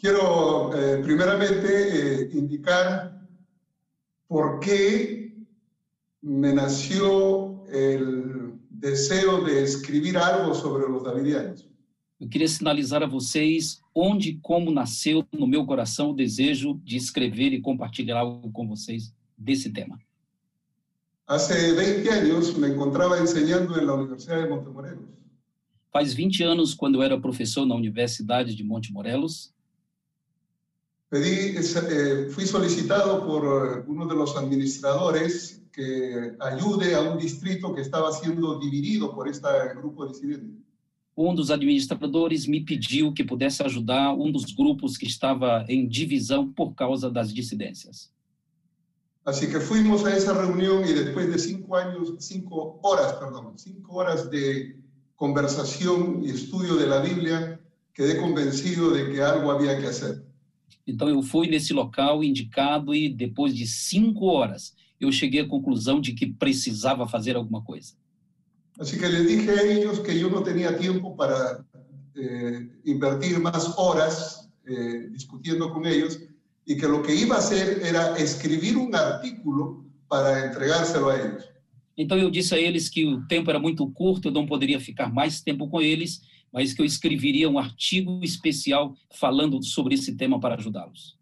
Quiero eh, primeramente eh, indicar por qué me nació el deseo de escribir algo sobre los davidianos. Eu queria sinalizar a vocês onde e como nasceu no meu coração o desejo de escrever e compartilhar algo com vocês desse tema. Hace 20 años me encontraba enseñando en la Universidad de Montemorelos. Faz 20 anos, quando eu era professor na Universidade de Monte Morelos, Pedí, eh, fui solicitado por eh, uno de los administradores que ayude a un distrito que estaba siendo dividido por este grupo disidente. um dos administradores me pediu que pudesse ajudar um dos grupos que estava em divisão por causa das dissidências. Así que fuimos a esa reunión y después de cinco años, cinco horas, perdón, cinco horas de conversación y estudio de la Biblia, quedé convencido de que algo había que hacer. Então eu fui nesse local indicado e depois de cinco horas eu cheguei à conclusão de que precisava fazer alguma coisa. Así que les dije a ellos que yo no tenía tiempo para eh, invertir más horas eh, discutiendo con ellos y que lo que iba a hacer era escribir un artículo para entregárselo a ellos. Então eu disse a eles que o tempo era muito curto, eu não poderia ficar mais tempo com eles, mas que eu escreveria um artigo especial falando sobre esse tema para ajudá-los.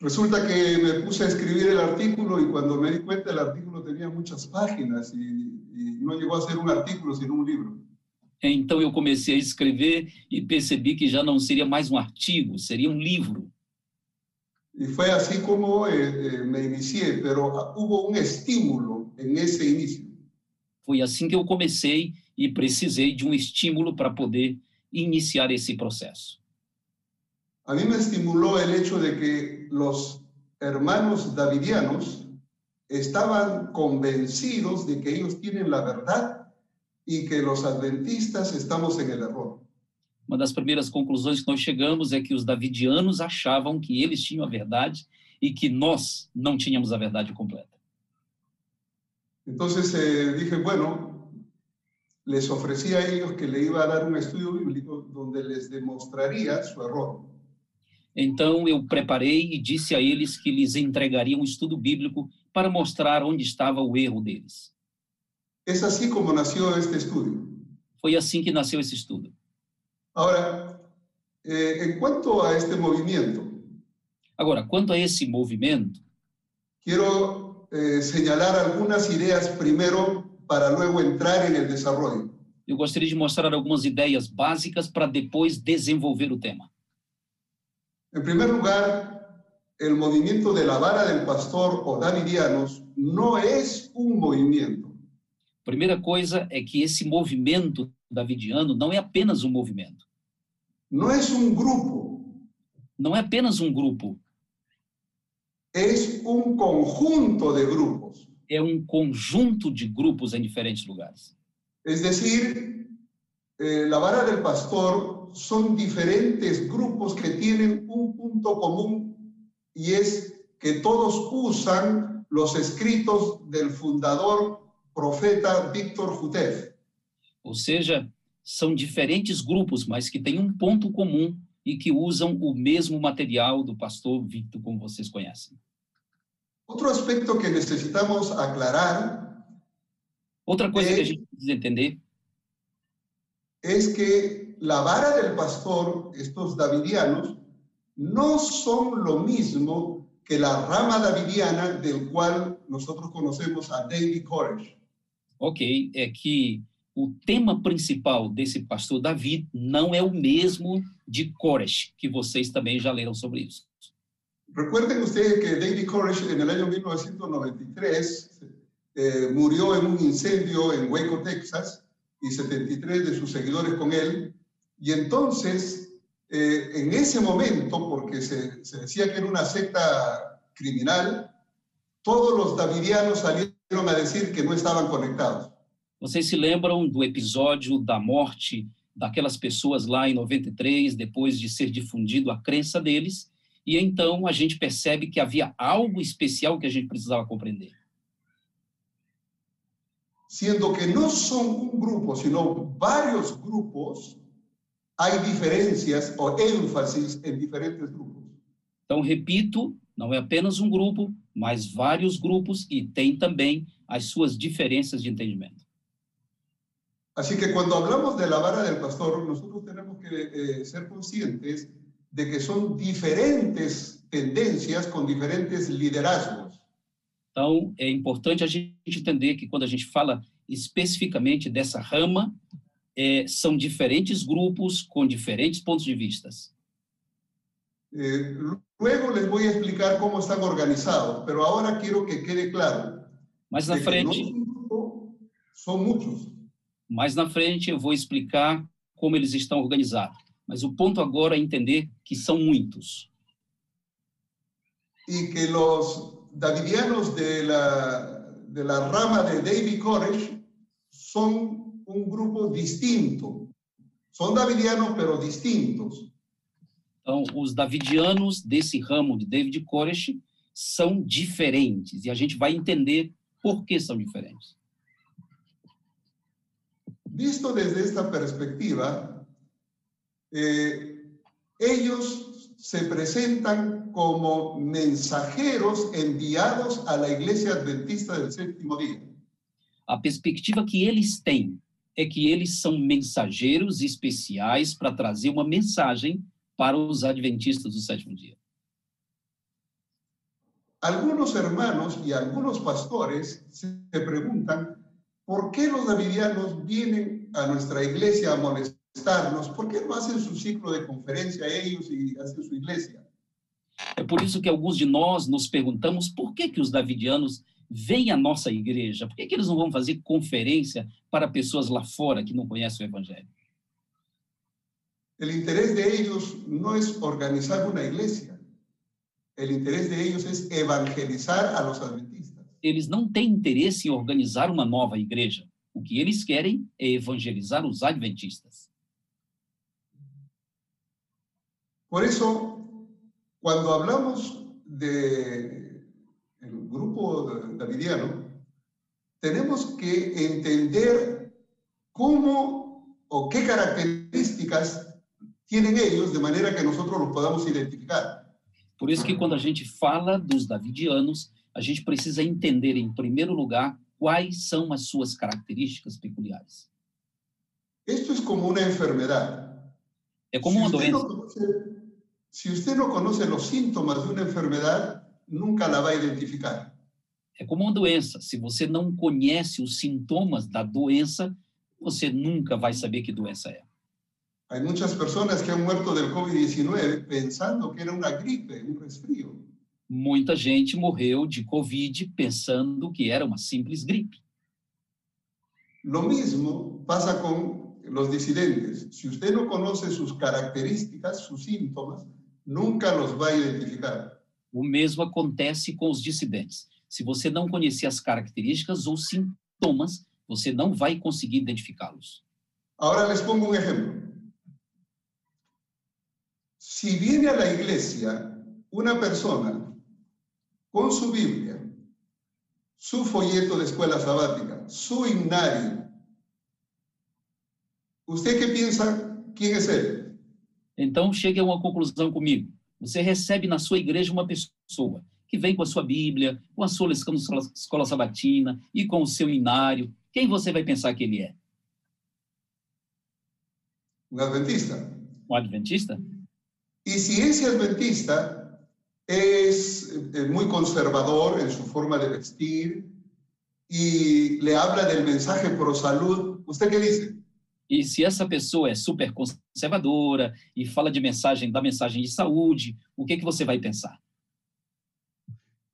Resulta que me puse a escribir el artículo y cuando me di cuenta el artículo tenía muchas páginas y, y no llegó a ser un artículo sino un libro. Então eu comecei a escrever e percebi que já não seria mais um artigo, seria um livro. Y fue así como eh, eh, me inicié, pero hubo un estímulo en ese inicio. Foi assim que eu comecei e precisei de um estímulo para poder iniciar esse processo. A mí me estimuló el hecho de que los hermanos davidianos estaban convencidos de que ellos tienen la verdad y que los adventistas estamos en el error. Uma das primeiras conclusões que nós chegamos é que os davidianos achavam que eles tinham a verdade e que nós não tínhamos a verdade completa. Entonces eh, dije, bueno, les ofrecí a ellos que le iba a dar un estudio bíblico donde les demostraría su error. Então eu preparei e disse a eles que lhes entregaria um estudo bíblico para mostrar onde estava o erro deles. Es así como nació este estudio. Foi assim que nasceu esse estudo. Ahora, eh, en cuanto a este movimiento, Agora, quanto a esse movimento, quiero eh, señalar algunas ideas primero para luego entrar en el desarrollo. eu gostaria de mostrar algumas ideias básicas para depois desenvolver o tema. En primer lugar, el movimiento de la vara del pastor o davidianos no es un movimiento, Primeira coisa é que esse movimento davidiano não é apenas um movimento, no es un grupo, não é apenas um grupo, es un conjunto de grupos. É um conjunto de grupos em diferentes lugares. Es decir, eh, la vara del pastor son diferentes grupos que tienen un punto común y es que todos usan los escritos del fundador profeta Víctor Jutef. Ou seja, são diferentes grupos, mas que têm um ponto comum e que usam o mesmo material do pastor Victor, como vocês conhecem. Otro aspecto que necesitamos aclarar Outra coisa É. que a gente precisa entender es que la vara del pastor, estos davidianos, no son lo mismo que la rama davidiana del cual nosotros conocemos a David Koresh. ok, é que o tema principal desse pastor Davi não é o mesmo de Koresh, que vocês também já leram sobre isso. Recuerden ustedes que David Koresh en el año 1993 eh, murió en un incendio en Waco, Texas, y 73 de sus seguidores con él. Y entonces, eh, en ese momento, porque se, se decía que era una secta criminal, todos los davidianos salieron a decir que no estaban conectados. Vocês se lembram do episódio da morte daquelas pessoas lá em 93, depois de ser difundido a crença deles, e então a gente percebe que havia algo especial que a gente precisava compreender. siendo que no son un grupo, sino varios grupos hay diferencias o énfasis en diferentes grupos. Então, repito, não é apenas um grupo, mas vários grupos e tem também as suas diferenças de entendimento. Así que cuando hablamos de la vara del pastor, nosotros tenemos que eh, ser conscientes de que son diferentes tendencias con diferentes liderazgos. Então, é importante a gente entender que quando a gente fala especificamente dessa rama, é, são diferentes grupos com diferentes pontos de vistas. Eh, luego les voy a explicar cómo están organizados, pero ahora quiero que quede claro. Mas na frente, grupo, son muchos. mais na frente eu vou explicar como eles estão organizados. Mas o ponto agora é entender que são muitos. y que los davidianos de la, de la rama de David Koresh son un grupo distinto. Son davidianos, pero distintos. Então, os davidianos desse ramo de David Koresh são diferentes e a gente vai entender por que são diferentes. Visto desde esta perspectiva, eh, ellos se presentan como mensajeros enviados a la iglesia adventista del séptimo día. A perspectiva que eles têm é que eles são mensageiros especiais para trazer uma mensagem para os adventistas do sétimo dia. Algunos hermanos y algunos pastores se preguntan, ¿por qué los davidianos vienen a nuestra iglesia a molestarnos? ¿Por qué no hacen su ciclo de conferencia ellos y hacen su iglesia? É por isso que alguns de nós nos perguntamos por que, que os davidianos vêm à nossa igreja? Por que, que eles não vão fazer conferência para pessoas lá fora que não conhecem o evangelho? El interés de ellos no es organizar una iglesia. El interés de ellos es evangelizar a los adventistas. Eles não têm interesse em organizar uma nova igreja. O que eles querem é evangelizar os adventistas. Por eso, cuando hablamos de el grupo davidiano, tenemos que entender cómo o qué características tienen ellos de manera que nosotros los podamos identificar. Por isso que quando a gente fala dos davidianos, a gente precisa entender, em primeiro lugar, quais são as suas características peculiares. Esto es como una enfermedad. É como uma si, usted doença. Si usted no conoce los síntomas de una enfermedad, nunca la va a identificar. É como uma doença. Se você não conhece os sintomas da doença, você nunca vai saber que doença é. Hay muchas personas que han muerto del COVID-19 pensando que era una gripe, un resfrío. Muita gente morreu de Covid pensando que era uma simples gripe. Lo mismo pasa con los disidentes. Si usted no conoce sus características, sus síntomas, nunca los va a identificar. O mesmo acontece com os dissidentes. Se você não conhecer as características ou sintomas, você não vai conseguir identificá-los. Ahora les pongo un ejemplo. Si viene a la iglesia una persona con su Biblia, su folleto de escuela sabática, su himnario, ¿usted qué piensa? ¿Quién es él? Então, chegue a uma conclusão comigo. Você recebe na sua igreja uma pessoa que vem com a sua Bíblia, com a sua escola, escola sabatina e com o seu inário. Quem você vai pensar que ele é? Un adventista. Um adventista? Y si ese adventista es eh, muy conservador en su forma de vestir y le habla del mensaje pro salud, ¿usted qué dice? E se essa pessoa é super conservadora e fala de mensagem da mensagem de saúde, o que que você vai pensar?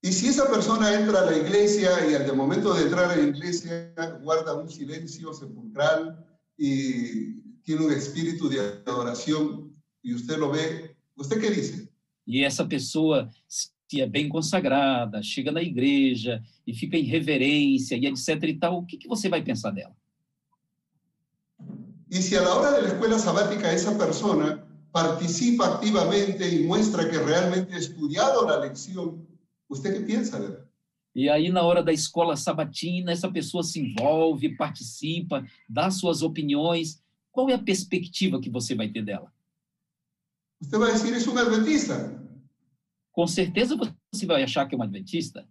Y si esa persona entra a la iglesia y al momento de entrar a la iglesia guarda un silencio sepulcral y tiene un espíritu de adoración y usted lo ve, ¿usted qué dice? E essa pessoa se é bem consagrada, chega na igreja e fica em reverência e etc e tal, o que que você vai pensar dela? Y si a la hora de la escuela sabática esa persona participa activamente y muestra que realmente ha estudiado la lección, ¿usted qué piensa de? E aí, na hora da escola sabatina, essa pessoa se envolve, participa, dá suas opiniões. qual é a perspectiva que você vai ter dela? Usted va a decir, es un adventista. Com certeza você vai achar que é um adventista,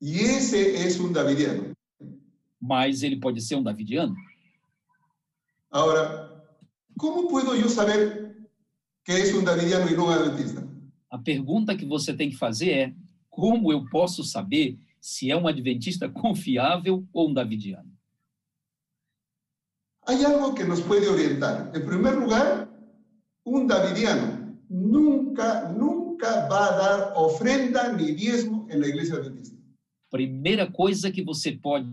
Y ese es un davidiano. mas ele pode ser um davidiano. Ahora, ¿cómo puedo yo saber que es un davidiano y no un adventista? A pergunta que você tem que fazer é: como eu posso saber se é um adventista confiável ou um davidiano? Hay algo que nos puede orientar. En primer lugar, un davidiano nunca, nunca va a dar ofrenda diezmo en la iglesia adventista. Primeira coisa que você pode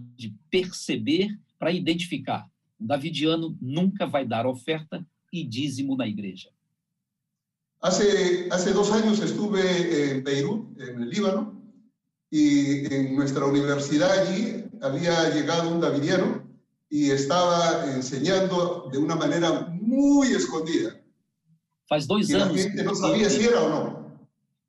perceber para identificar: davidiano nunca vai dar oferta e dízimo na igreja. Hace, hace dos años estuve en Beirut, en el Líbano, y en nuestra universidad allí había llegado un davidiano y estaba enseñando de una manera muy escondida. Faz dois anos. gente no sabía si era o no.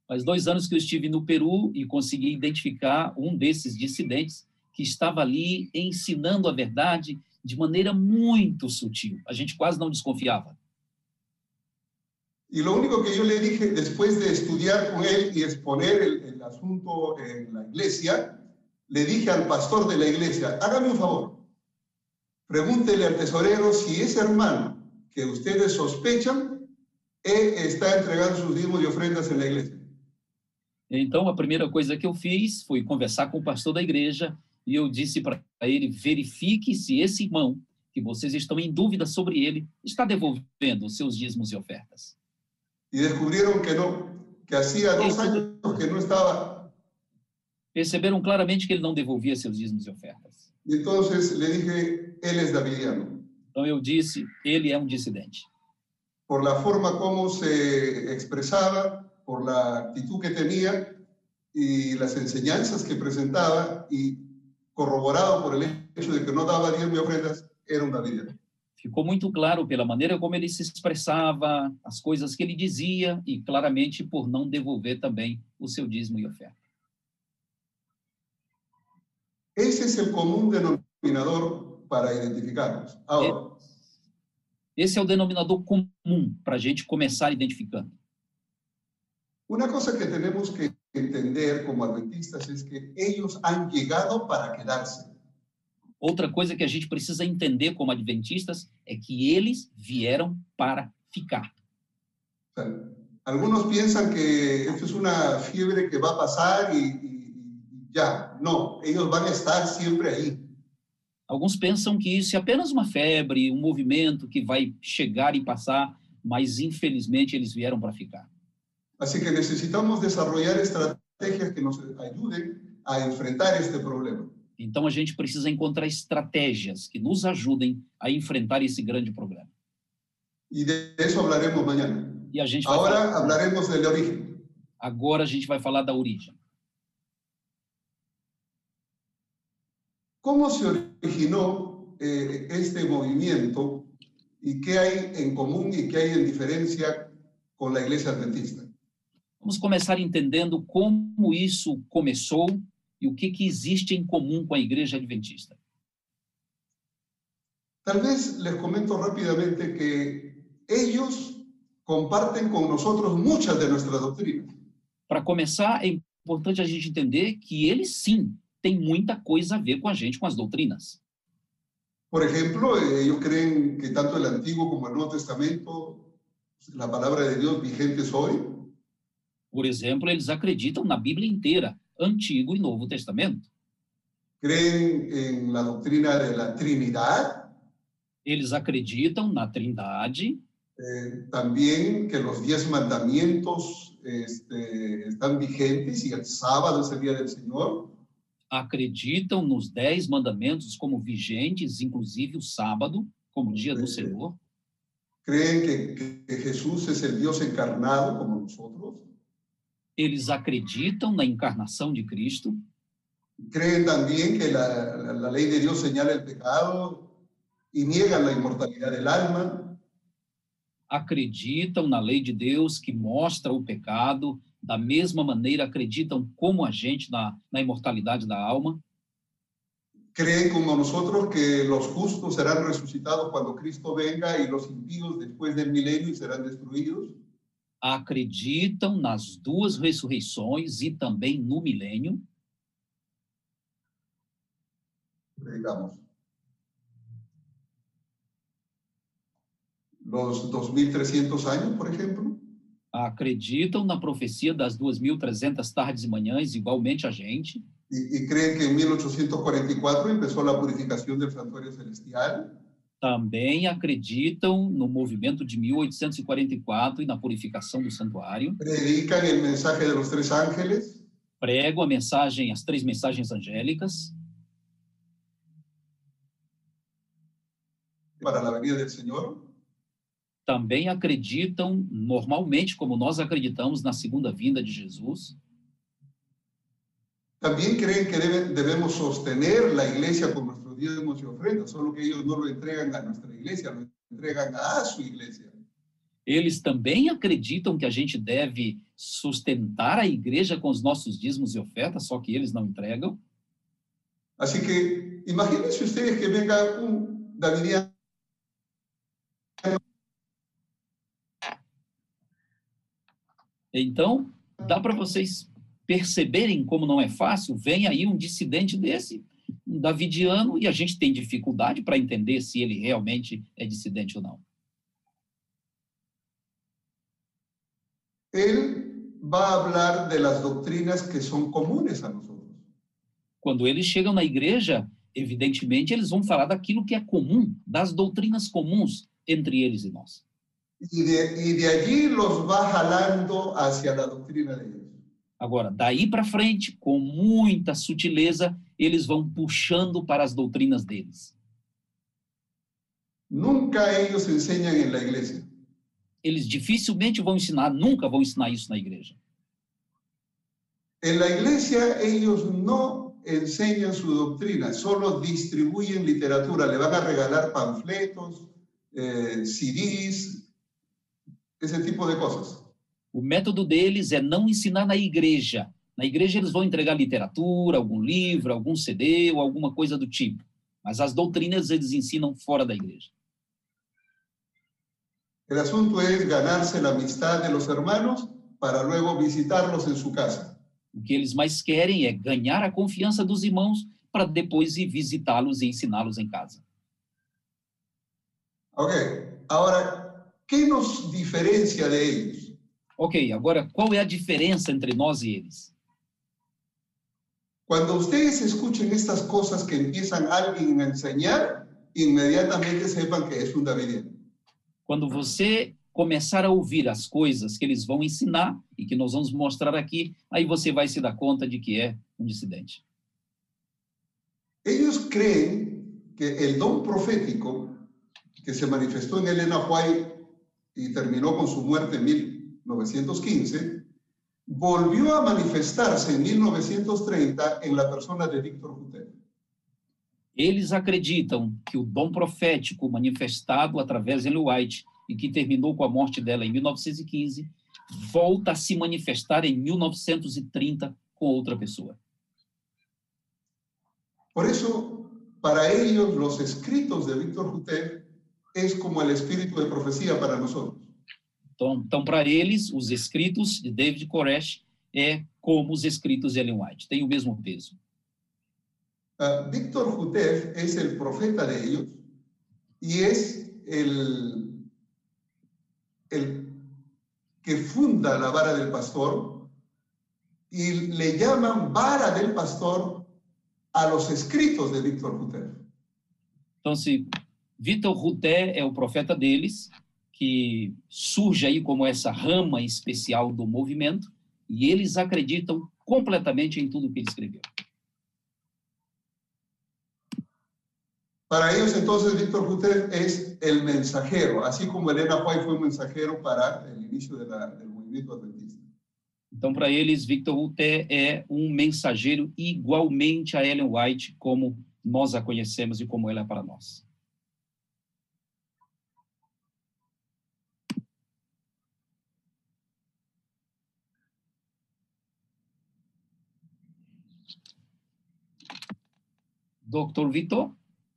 Faz dois anos que eu estive no Peru e consegui identificar um desses dissidentes que estava ali ensinando a verdade de maneira muito sutil. A gente quase não desconfiava. Y lo único que yo le dije después de estudiar con él y exponer el, el asunto en la iglesia, le dije al pastor de la iglesia, hágame un favor, pregúntele al tesorero si ese hermano que ustedes sospechan está entregando sus diezmos y ofrendas en la iglesia. Então, a primeira coisa que eu fiz foi conversar com o pastor da igreja e eu disse para ele: verifique se esse irmão, que vocês estão em dúvida sobre ele, está devolvendo os seus dízimos e ofertas. Y descubrieron que no, que hacía dos años que no estaba. Perceberam claramente que ele não devolvia seus dízimos e ofertas. Entonces le dije, él es davidiano. Então, eu disse: ele é um dissidente. por la forma como se expresaba, por la actitud que tenía y las enseñanzas que presentaba y corroborado por el hecho de que no daba diezmo y ofrendas, era un davidiano. Ficou muito claro pela maneira como ele se expressava, as coisas que ele dizia e claramente por não devolver também o seu dízimo e oferta. Ese es el común denominador para identificarnos. Ahora, Esse é o denominador comum para a gente começar identificando. una cosa que tenemos que entender como adventistas es que ellos han llegado para quedarse. Outra coisa que a gente precisa entender como adventistas é que eles vieram para ficar. Algunos piensan que esto es una fiebre que va a pasar y, y- y ya. No, ellos van a estar siempre ahí. Alguns pensam que isso é apenas uma febre, um movimento que vai chegar e passar, mas infelizmente eles vieram para ficar. Así que necesitamos desarrollar estrategias que nos ayuden a enfrentar este problema. Então a gente precisa encontrar estratégias que nos ajudem a enfrentar esse grande problema. Y de eso hablaremos mañana. E a gente vai falar, Ahora hablaremos del origen. agora a gente vai falar da origem. ¿Cómo se originó eh, este movimiento y qué hay en común y qué hay en diferencia con la iglesia adventista? Vamos começar entendendo como isso começou e o que, que existe em comum com a igreja adventista. Tal vez les comento rápidamente que ellos comparten con nosotros muchas de nuestras doctrinas. Para começar, é importante a gente entender que eles sim têm muita coisa a ver com a gente, com as doutrinas. Por ejemplo, eh, ellos creen que tanto el Antiguo como el Nuevo Testamento, la palabra de Dios vigente hoy. Por exemplo, eles acreditam na Bíblia inteira, Antigo e Novo Testamento. Creen en la doctrina de la Trinidad, Eles acreditam na Trindade, eh, también que los diez mandamientos este, están vigentes y el sábado es el día del Señor. acreditam nos dez mandamentos como vigentes, inclusive o sábado, como dia do Senhor. Creen que, que Jesús es el Dios encarnado como nosotros. Eles acreditam na encarnação de Cristo, Creen también que la ley de Dios señala el pecado y niegan la inmortalidad del alma. acreditam na lei de Deus que mostra o pecado, da mesma maneira acreditam como a gente na, na imortalidade da alma, creen como nosotros que los justos serán resucitados cuando Cristo venga y los impíos después del milenio serán destruidos. Acreditam nas duas ressurreições e também no milênio. digamos, los 2.300 años, por ejemplo. Acreditam na profecia das 2.300 tardes e manhãs, igualmente a gente. Y, y, creen que en 1844 empezó la purificación del santuario celestial. Também acreditam no movimento de 1844 e na purificação do santuário. Predican el mensaje de los tres ángeles. Pregam a mensagem, as três mensagens angélicas. Para la venida del Señor. Também acreditam, normalmente, como nós acreditamos, na segunda vinda de Jesus. También creen que debe, debemos sostener iglesia con nuestros diezmos y ofrendas, solo que ellos no lo entregan a nuestra iglesia, lo entregan a su iglesia. Eles também acreditam que a gente deve sustentar a igreja com os nossos dízimos e ofertas, só que eles não entregam. Así que imagínense ustedes que venga un Davidiano Então, dá para vocês perceberem como não é fácil, vem aí um dissidente desse, um davidiano, e a gente tem dificuldade para entender se ele realmente é dissidente ou não. Ele vai falar de las doutrinas que são comunes a nós. Quando eles chegam na igreja, evidentemente eles vão falar daquilo que é comum, das doutrinas comuns entre eles e nós. Y de, y de allí los va jalando hacia la doctrina de. Agora, daí para frente, com muita sutileza, eles vão puxando para as doutrinas deles. Nunca ellos enseñan en la iglesia. Eles dificilmente vão ensinar, nunca vão ensinar isso na igreja. En la iglesia ellos no enseñan su doctrina, solo distribuyen literatura, le van a regalar panfletos, eh, CDs, esse tipo de coisas. O método deles é não ensinar na igreja. Na igreja eles vão entregar literatura, algum livro, algum CD ou alguma coisa do tipo. Mas as doutrinas eles ensinam fora da igreja. O assunto é ganarse a amistad de los hermanos para luego visitarlos en su casa. O que eles mais querem é ganhar a confiança dos irmãos para depois ir visitá-los e ensiná-los em casa. Ok. Agora, que nos diferencia de ellos? Ok, agora qual é a diferença entre nós e eles? Cuando ustedes escuchen estas cosas que empiezan alguien a enseñar, inmediatamente sepan que es un davidiano. Quando você começar a ouvir as coisas que eles vão ensinar e que nós vamos mostrar aqui, aí você vai se dar conta de que é um dissidente. Ellos creen que el don profético que se manifestó en Elena White y terminó con su muerte en 1915, volvió a manifestarse en 1930 en la persona de Víctor Hutter. Eles acreditam que o dom profético manifestado através de Ellen White e que terminou com a morte dela em 1915 volta a se manifestar em 1930 com outra pessoa. Por eso, para ellos, los escritos de Víctor Hutter es como el espíritu de profecía para nosotros. Então, então para eles, os escritos de David Koresh é como os escritos de Ellen White, tem o mesmo peso. Uh, Víctor Hutef es el profeta de ellos y es el, el que funda la vara del pastor y le llaman vara del pastor a los escritos de Víctor Hutef. Então, se Vitor Ruté é o profeta deles, que surge aí como essa rama especial do movimento, e eles acreditam completamente em tudo que ele escreveu. Para ellos, entonces, Víctor Ruté es el mensajero, así como Elena White fue un mensajero para de la, del movimiento adventista. Então, para eles, Victor Ruté é um mensageiro igualmente a Ellen White, como nós a conhecemos e como ela é para nós. Dr. Vitor,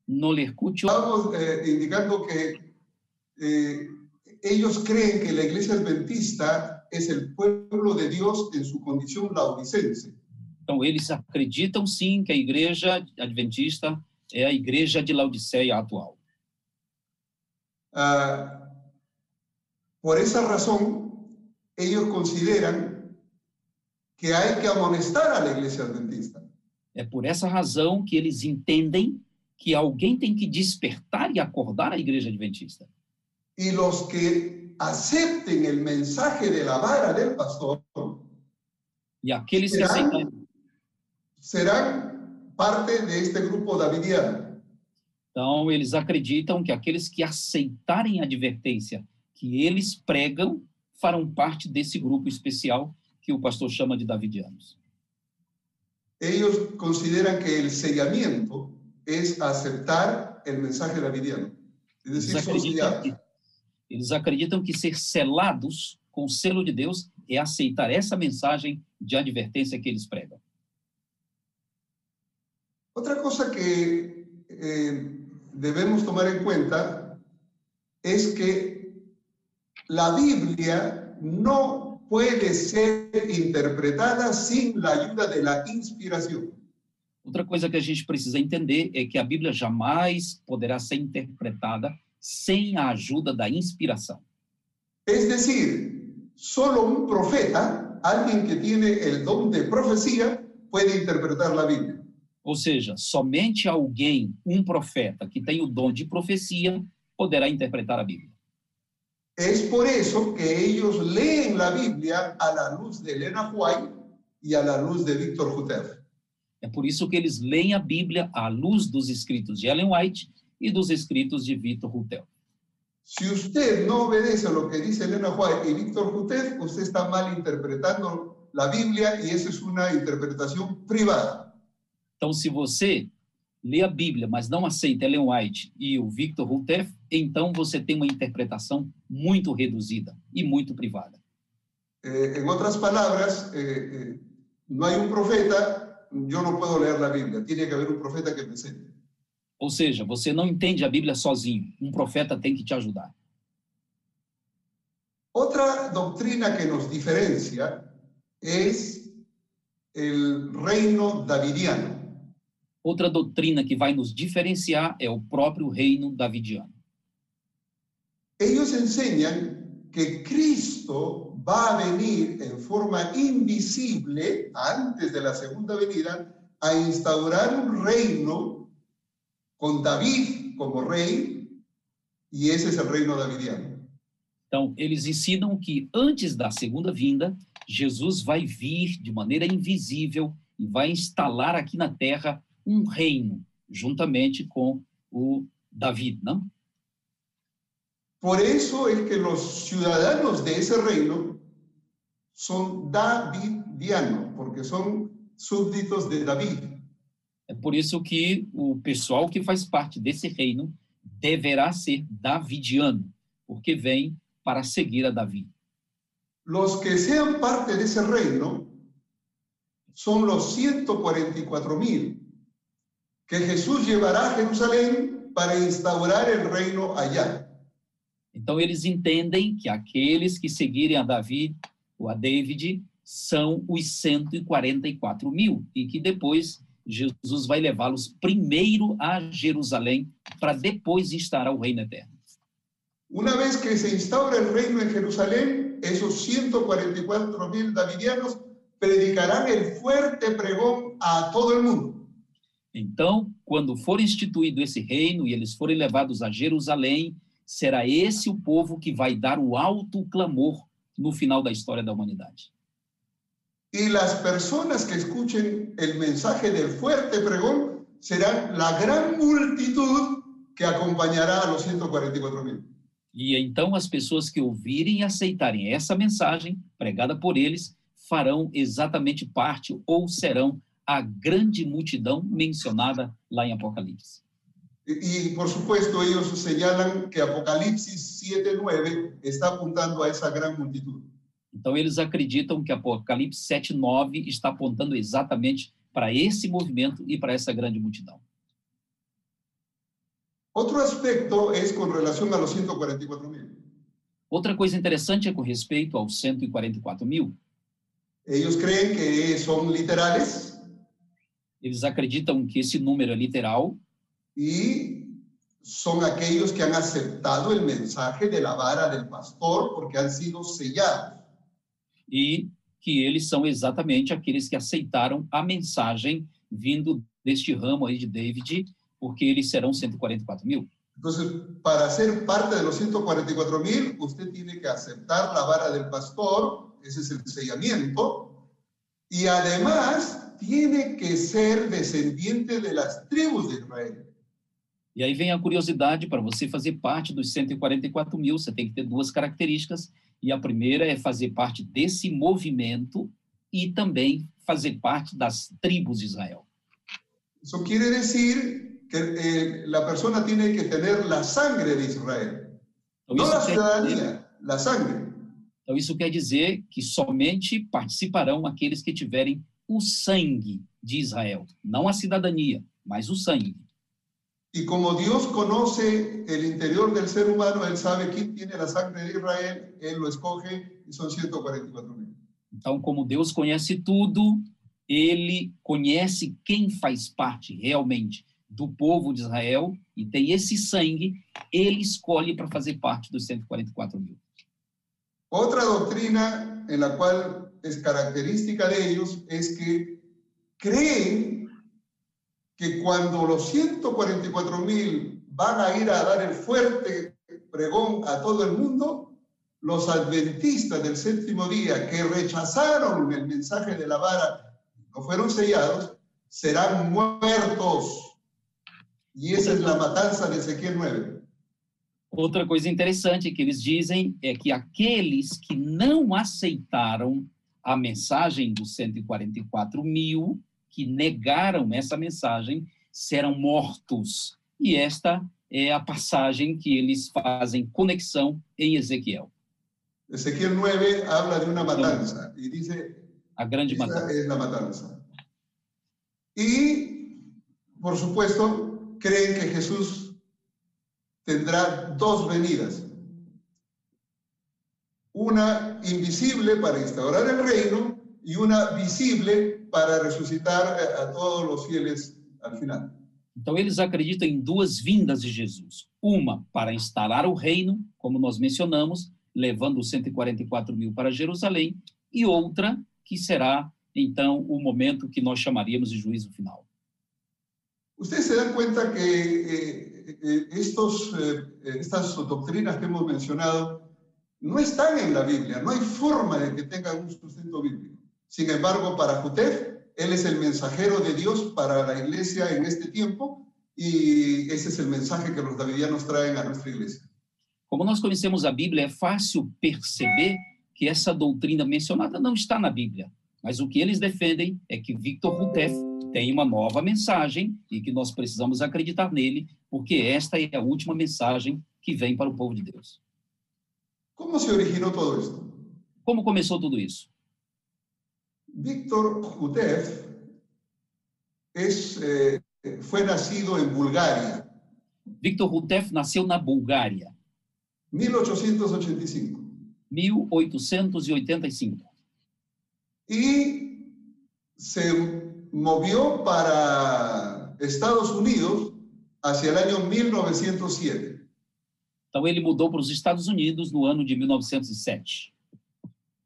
no le escucho. Estamos eh, indicando que eh, ellos creen que la iglesia adventista es el pueblo de Dios en su condición laodicense. Então, eles acreditam sim que a igreja adventista é a igreja de Laodiceia atual. Ah, por esa razón, ellos consideran que hay que amonestar a la iglesia adventista. É por essa razão que eles entendem que alguém tem que despertar e acordar a igreja adventista. Y los que acepten el mensaje de la vara del pastor E aqueles que Será? aceitarem, serán parte de este grupo davidiano. então, eles acreditam que aqueles que aceitarem a advertência que eles pregam farão parte desse grupo especial que o pastor chama de davidianos. Ellos consideran que el sellamiento es aceptar el mensaje davidiano. Es Eles decir, son acreditam, sellados. que, eles acreditam que ser selados com o selo de Deus é aceitar essa mensagem de advertência que eles pregam. Otra cosa que eh, debemos tomar en cuenta es que la Biblia no puede ser interpretada sin la ayuda de la inspiración. Outra coisa que a gente precisa entender é que a Bíblia jamais poderá ser interpretada sem a ajuda da inspiração. Es decir, solo un profeta, alguien que tiene el don de profecía, puede interpretar la Biblia. Ou seja, somente alguém, um profeta que tem o dom de profecia, poderá interpretar a Bíblia. Es por eso que ellos leen la Biblia a la luz de Elena White y a la luz de Víctor Jutef. É por isso que eles leem a Bíblia à luz dos escritos de Ellen White e dos escritos de Victor Rutel. Si usted no obedece a lo que dice Elena White y Víctor Jutef, usted está mal interpretando la Biblia y esa es una interpretación privada. Então, se você lê a Bíblia, mas não aceita Ellen White e o Victor Rutherf, então você tem uma interpretação muito reduzida e muito privada. Eh, en otras palabras, eh, eh, no hay un profeta, yo no puedo leer la Biblia, tiene que haber un profeta que me enseñe. Ou seja, você não entende a Bíblia sozinho. Um profeta tem que te ajudar. Otra doctrina que nos diferencia es el reino davidiano. Outra doutrina que vai nos diferenciar é o próprio reino davidiano. Ellos enseñan que Cristo va a venir en forma invisible antes de la segunda venida a instaurar un reino con David como rey y ese es el reino davidiano. Então, eles ensinam que antes da segunda vinda, Jesus vai vir de maneira invisível e vai instalar aqui na terra um reino, juntamente com o David, não? Por eso es que los ciudadanos de ese reino son davidianos, porque son súbditos de David. É por isso que o pessoal que faz parte desse reino deverá ser davidiano, porque vem para seguir a Davi. Los que sean parte de ese reino son los 144 mil que Jesús llevará a Jerusalén para instaurar el reino allá. Então eles entendem que aqueles que seguirem a Davi ou a David são os 144 mil e que depois Jesus vai levá-los primeiro a Jerusalém para depois instaurar o reino eterno. Una vez que se instaura el reino en Jerusalén, esos 144 mil davidianos predicarán el fuerte pregón a todo el mundo. Então, quando for instituído esse reino e eles forem levados a Jerusalém, será esse o povo que vai dar o alto clamor no final da história da humanidade. Y las personas que escuchen el mensaje del fuerte pregón serán la gran multitud que acompañará a los 144 mil. E então as pessoas que ouvirem e aceitarem essa mensagem pregada por eles farão exatamente parte ou serão a grande multidão mencionada lá em Apocalipse. Y, por supuesto ellos señalan que Apocalipsis 7.9 está apuntando a esa gran multitud. Então eles acreditam que Apocalipse 7:9 está apontando exatamente para esse movimento e para essa grande multidão. Otro aspecto es con relación a los 144 mil. Outra coisa interessante é com respeito aos 144 mil. Ellos creen que son literales Eles acreditam que esse número é literal y son aquellos que han aceptado el mensaje de la vara del pastor porque han sido sellados. e que eles são exatamente aqueles que aceitaram a mensagem vindo deste ramo aí de David, porque eles serão 144 mil. Entonces, para ser parte de los 144 mil, usted tiene que aceptar la vara del pastor, ese es el sellamiento, y además tiene que ser descendiente de las tribus de Israel. E aí vem a curiosidade para você fazer parte dos 144 mil, você tem que ter duas características, e a primeira é fazer parte desse movimento e também fazer parte das tribos de Israel. Eso quiere decir que eh, la persona tiene que tener la sangre de Israel, Então isso, quer dizer, ciudadanía, la sangre. então, isso quer dizer que somente participarão aqueles que tiverem o sangue de Israel, não a cidadania, mas o sangue. Y como Dios conoce el interior del ser humano, Él sabe quién tiene la sangre de Israel, Él lo escoge y son 144 mil. Então, como Deus conhece tudo, ele conhece quem faz parte realmente do povo de Israel e tem esse sangue, ele escolhe para fazer parte dos 144 mil. Otra doctrina en la cual es característica de ellos es que creen que cuando los 144 mil van a ir a dar el fuerte pregón a todo el mundo, los adventistas del séptimo día que rechazaron el mensaje de la vara, no fueron sellados, serán muertos. Y esa es la matanza de Ezequiel 9. Outra coisa interessante que eles dizem é que aqueles que não aceitaram a mensagem dos 144 mil, que negaram essa mensagem, serão mortos. E esta é a passagem que eles fazem conexão em Ezequiel, Ezequiel 9 habla de una matanza y dice, a grande matança. es la matanza. Y, por supuesto, creen que Jesús tendrá dos venidas. Una invisible para instaurar el reino y una visible para resucitar a, todos los fieles al final. Então, eles acreditam em duas vindas de Jesus. Uma para instalar o reino, como nós mencionamos, levando os 144 mil para Jerusalém, e outra que será, então, o momento que nós chamaríamos de juízo final. Ustedes se dan cuenta que eh, eh, estos, eh, estas doctrinas que hemos mencionado no están en la Biblia, no hay forma de que tengan un sustento bíblico. Sin embargo, para Jutef, él es el mensajero de Dios para la iglesia en este tiempo y ese es el mensaje que los davidianos traen a nuestra iglesia. Como nós conhecemos a Bíblia, é fácil perceber que essa doutrina mencionada não está na Bíblia. Mas o que eles defendem é que Victor Rutef tem uma nova mensagem e que nós precisamos acreditar nele, porque esta é a última mensagem que vem para o povo de Deus. ¿Cómo se originó todo esto? Como começou tudo isso? Víctor Jutef es, eh, fue nacido en Bulgaria, Victor Rutef nasceu na Bulgária, 1885. 1885. y se movió para Estados Unidos hacia el año 1907. Então ele mudou para os Estados Unidos no ano de 1907.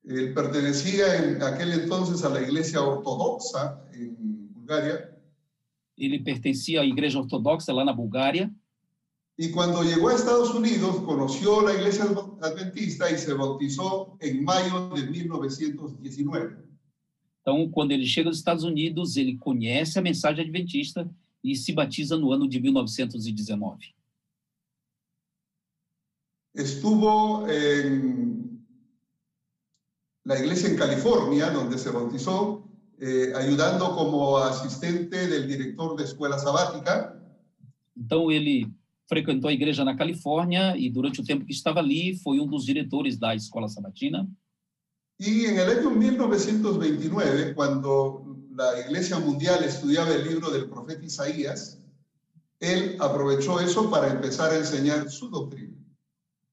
Él pertenecía en aquel entonces a la iglesia ortodoxa en Bulgaria Ele pertencia à Igreja Ortodoxa lá na Bulgária y cuando llegó a Estados Unidos conoció la iglesia adventista y se bautizó en mayo de 1919. Então, quando ele chega aos Estados Unidos, ele conhece a mensagem adventista e se batiza no ano de 1919. Estuvo en la iglesia en California, donde se bautizó, eh, ayudando como asistente del director de escuela sabática. Então, ele frequentou a igreja na Califórnia e, durante o tempo que estava ali, foi um dos diretores da escola sabatina. Y en el año 1929, cuando la Iglesia Mundial estudiaba el libro del profeta Isaías, él aprovechó eso para empezar a enseñar su doctrina.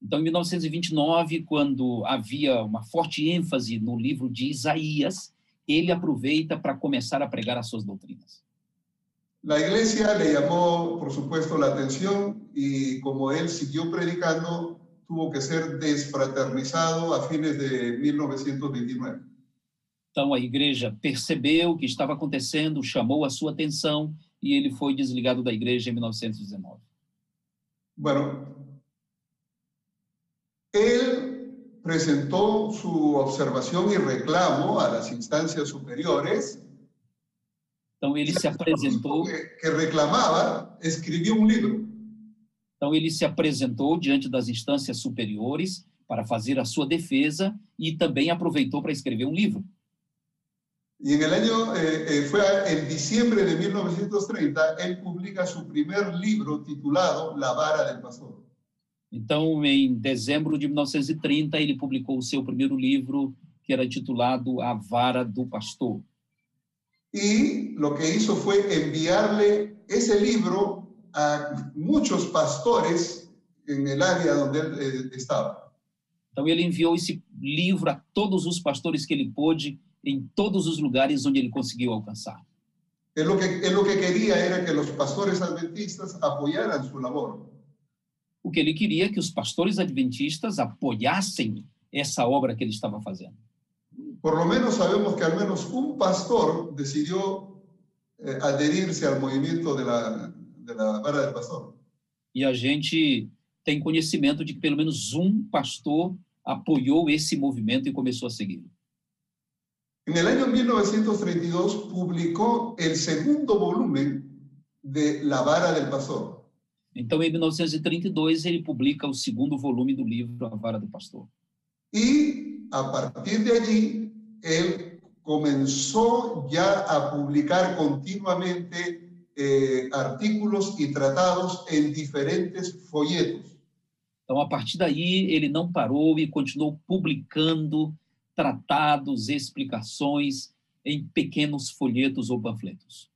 Então, em 1929, quando havia uma forte ênfase no livro de Isaías, ele aproveita para começar a pregar as suas doutrinas. La iglesia le llamó, por supuesto, la atención y como él siguió predicando, tuvo que ser desfraternizado a fines de 1929. Então, a igreja percebeu o que estava acontecendo, chamou a sua atenção e ele foi desligado da igreja em 1919. Bueno, él presentó su observación y reclamo a las instancias superiores. Então, ele se apresentou. Que, que reclamaba, escribió un libro. Então, ele se apresentou diante das instâncias superiores para fazer a sua defesa e também aproveitou para escrever um livro. Y en el año, eh, eh, fue en diciembre de 1930, él publica su primer libro titulado La vara del pastor. Então, em dezembro de 1930, ele publicou o seu primeiro livro, que era titulado A Vara do Pastor. Y lo que hizo fue enviarle ese libro a muchos pastores el área donde él eh, estaba. Então, ele enviou esse livro a todos os pastores que ele pôde, em todos os lugares onde ele conseguiu alcançar. Él lo, que, lo que quería era que los pastores adventistas apoyaran su labor. O que ele queria é que os pastores adventistas apoiassem essa obra que ele estava fazendo. Por lo menos sabemos que al menos un pastor decidió eh, adherirse al movimiento de la, de la vara del pastor. E a gente tem conhecimento de que pelo menos um pastor apoiou esse movimento e começou a segui-lo. En el año 1932 publicó el segundo volumen de La vara del pastor. Então, em 1932, ele publica o segundo volume do livro A Vara do Pastor. Y a partir de allí, él comenzó ya a publicar continuamente eh, artículos y tratados en diferentes folletos. Então, a partir daí, ele não parou e continuou publicando tratados, explicações em pequenos folhetos ou panfletos.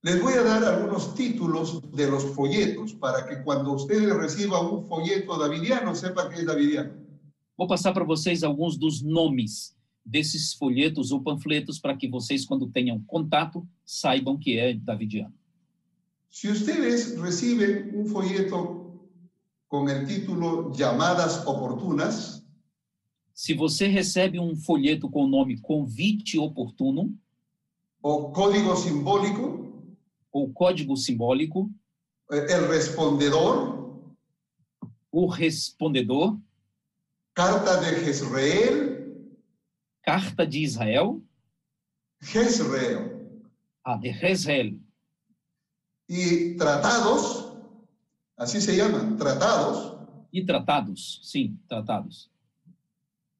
Les voy a dar algunos títulos de los folletos para que cuando ustedes reciban un folleto davidiano sepan que es davidiano. Vou passar para vocês alguns dos nomes desses folhetos ou panfletos para que vocês, quando tenham contato, saibam que é davidiano. Si ustedes reciben un folleto con el título Llamadas Oportunas, Se você recebe um folheto com o nome Convite Oportuno o Código Simbólico, ou Código Simbólico, eh, El Respondedor, o Respondedor, Carta de Jezreel, Carta de Israel, Jezreel, a de Jezreel, y tratados, así se llaman, tratados, e Tratados, sim, Tratados.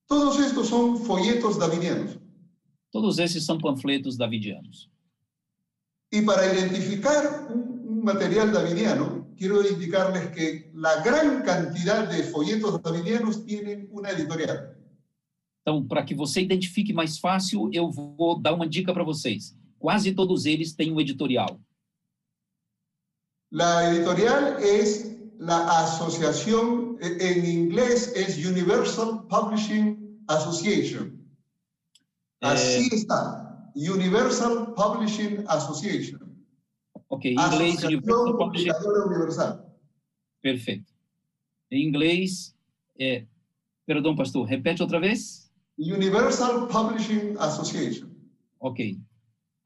todos estos son folletos davidianos. Todos esses são panfletos davidianos. Y para identificar un, un material davidiano, quiero indicarles que la gran cantidad de folletos davidianos tienen una editorial. Então, para que você identifique mais fácil, eu vou dar uma dica para vocês. Quase todos eles têm um editorial. La editorial es la asociación, e- en inglés es Universal Publishing Association. Así está, Universal Publishing Association. Ok, em inglês, Universal Publishing. Universal. Perfeito. Em inglês, é. Perdão, pastor, repete outra vez? Universal Publishing Association. Ok.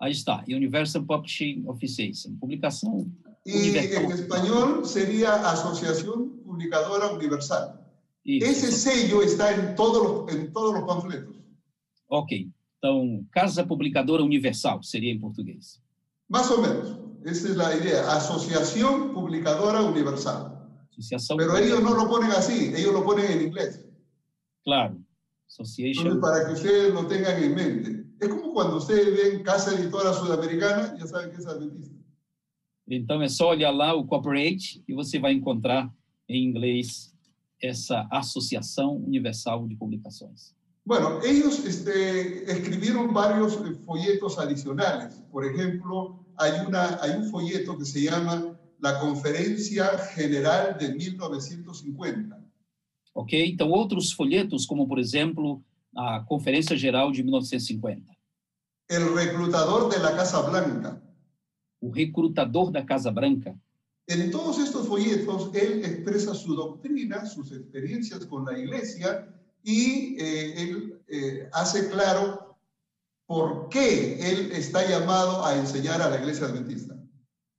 Aí está, Universal Publishing Association. Publicação Y Universal. en español sería Asociación Publicadora Universal. Isso. sello está en todos en todos los panfletos. Ok. Então, Casa Publicadora Universal seria em português. Más o menos. Esa es la idea. Asociación Publicadora Universal. Associação. Pero ellos no lo ponen así, ellos lo ponen en inglés. Claro. Association. para que ustedes lo tengan en mente. Es como cuando ustedes ven Casa Editora Sudamericana, ya saben que es adventista. Então, é só olhar lá o corporate e você vai encontrar em inglês essa Associação Universal de Publicações. Bueno, ellos este, escribieron varios eh, folletos adicionales. Por ejemplo, hay, una, hay un folleto que se llama La Conferencia General de 1950. Ok? Então, outros folhetos, como por exemplo a Conferência Geral de 1950. El reclutador de la Casa Blanca. O recrutador da Casa Branca. En todos estos folletos, él expresa su doctrina, sus experiencias con la iglesia y eh, él eh, hace claro por qué él está llamado a enseñar a la iglesia adventista.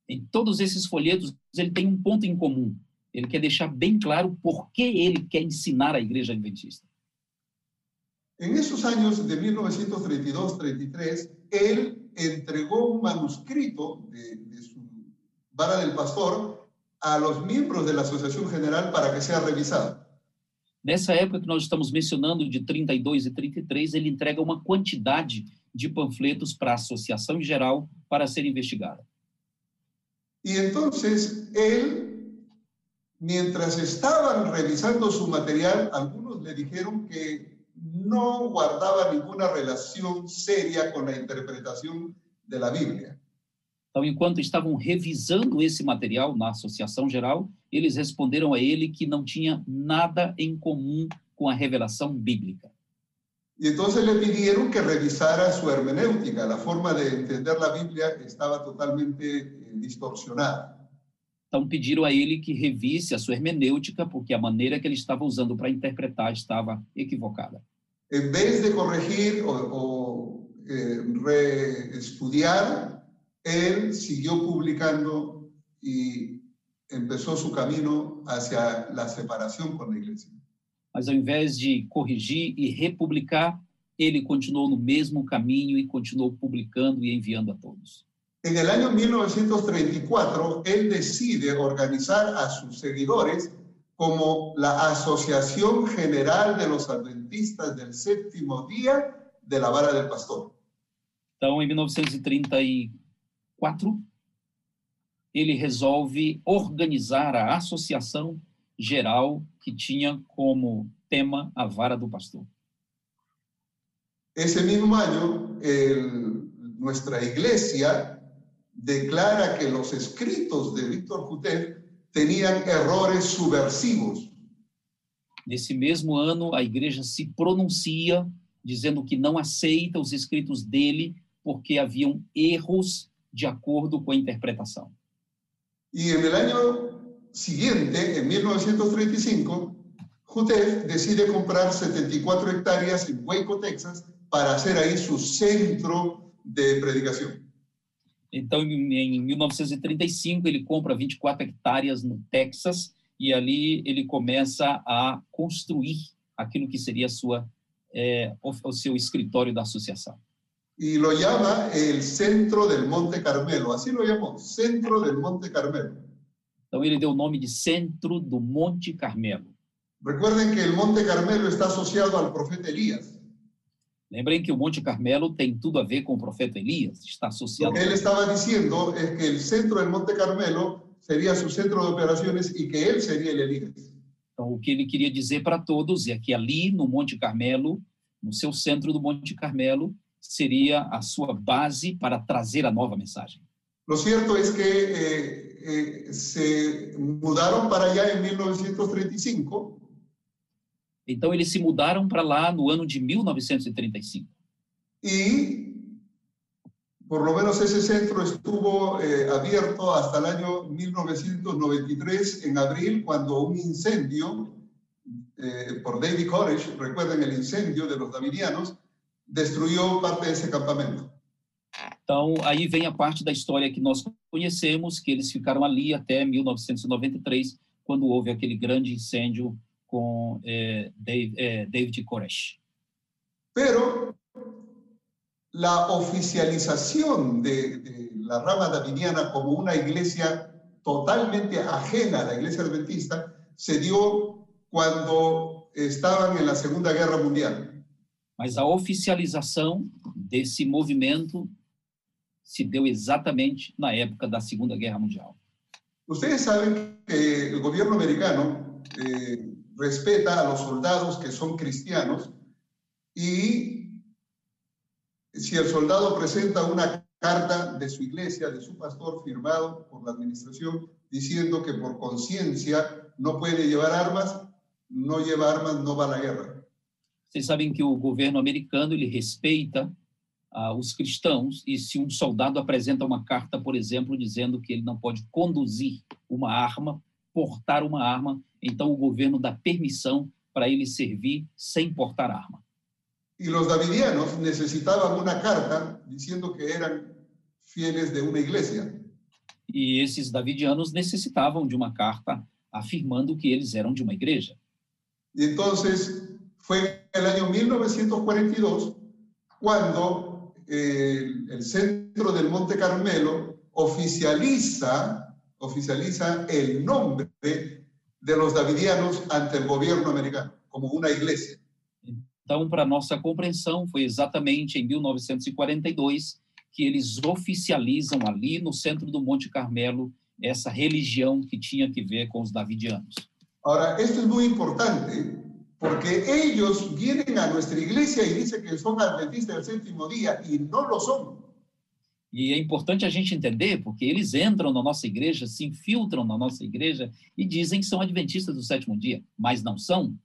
Em todos esses folhetos, ele tem um ponto em comum. Ele quer deixar bem claro por que ele quer ensinar a igreja adventista. En esos años de 1932-33, él entregó un manuscrito de, de su vara del pastor a los miembros de la Asociación General para que sea revisado. Nessa época que nós estamos mencionando, de 32 e 33, ele entrega uma quantidade de panfletos para a Associação em Geral para ser investigada. Y entonces él, mientras estaban revisando su material, algunos le dijeron que no guardaba ninguna relación seria con la interpretación de la Biblia. Então, enquanto estavam revisando esse material na Associação Geral, eles responderam a ele que não tinha nada em comum com a revelação bíblica. Y entonces le pidieron que revisara su hermenéutica. La forma de entender la Biblia estaba totalmente eh, distorsionada. Então pediram a ele que revisse a sua hermenêutica, porque a maneira que ele estava usando para interpretar estava equivocada. En vez de corregir o, o eh, reestudiar, él siguió publicando y empezó su camino hacia la separación con la iglesia. Mas ao invés de corrigir e republicar, ele continuou no mesmo caminho e continuou publicando e enviando a todos. En el año 1934, él decide organizar a sus seguidores como la Asociación General de los Adventistas del Séptimo Día de la Vara del Pastor. Então, em 1934, ele resolve organizar a Associação Geral que tinha como tema a vara do pastor. Ese mismo año, el- nuestra iglesia declara que los escritos de Víctor Jutel tenían errores subversivos. Nesse mesmo ano, a igreja se pronuncia dizendo que não aceita os escritos dele porque haviam erros de acordo com a interpretação. Y en el año siguiente, en 1935, Jutel decide comprar 74 hectáreas en Waco, Texas, para hacer ahí su centro de predicación. Então, em em 1935, ele compra 24 hectares no Texas e ali ele começa a construir aquilo que seria sua, é, o seu escritório da associação. Y lo llama el centro del Monte Carmelo, así lo llamó, centro del Monte Carmelo. Então, ele deu o nome de Centro do Monte Carmelo. Recuerden que el Monte Carmelo está asociado al profeta Elías. Lembrem que o Monte Carmelo tem tudo a ver com o profeta Elias, está associado. que él estaba diciendo es que el centro del Monte Carmelo sería su centro de operaciones y que él sería el Elías. Então, o que ele queria dizer para todos é que ali no Monte Carmelo, no seu centro do Monte Carmelo, seria a sua base para trazer a nova mensagem. Lo cierto es que eh, eh, se mudaron para allá en 1935 Então, eles se mudaram para lá no ano de 1935. y por lo menos ese centro estuvo eh, abierto hasta el año 1993, en abril, cuando un incendio eh, por David Koresh, recuerden el incendio de los Davidianos, destruyó parte de ese campamento. Então, aí vem a parte da história que nós conhecemos, que eles ficaram ali até 1993, quando houve aquele grande incêndio com eh, Dave- eh, David Koresh. Pero la oficialización de, de la rama davidiana como una iglesia totalmente ajena a la iglesia adventista se dio cuando estaban en la Segunda Guerra Mundial. Mas a oficialização desse movimento se deu exatamente na época da Segunda Guerra Mundial. Ustedes saben que el gobierno americano eh, respeta a los soldados que son cristianos y si el soldado presenta una carta de su iglesia, de su pastor, firmado por la administración, diciendo que por conciencia no puede llevar armas, no lleva armas, no va a la guerra. Vocês sabem que o governo americano ele respeita ah, os cristãos e se um soldado apresenta uma carta, por exemplo, dizendo que ele não pode conduzir uma arma, portar uma arma, então o governo dá permissão para ele servir sem portar arma. Y los davidianos necesitaban una carta diciendo que eran fieles de una iglesia. E esses davidianos necessitavam de uma carta afirmando que eles eram de uma igreja. Y entonces fue en el año 1942 cuando eh, el centro del Monte Carmelo oficializa, oficializa el nombre de los davidianos ante el gobierno americano como una iglesia. Então, para nossa compreensão, foi exatamente em 1942 que eles oficializam ali no centro do Monte Carmelo essa religião que tinha que ver com os davidianos. Ahora, esto es muy importante porque ellos vienen a nuestra iglesia y dicen que son adventistas del séptimo día y no lo son. E é importante a gente entender, porque eles entram na nossa igreja, se infiltram na nossa igreja e dizem que são adventistas do sétimo dia, mas não são.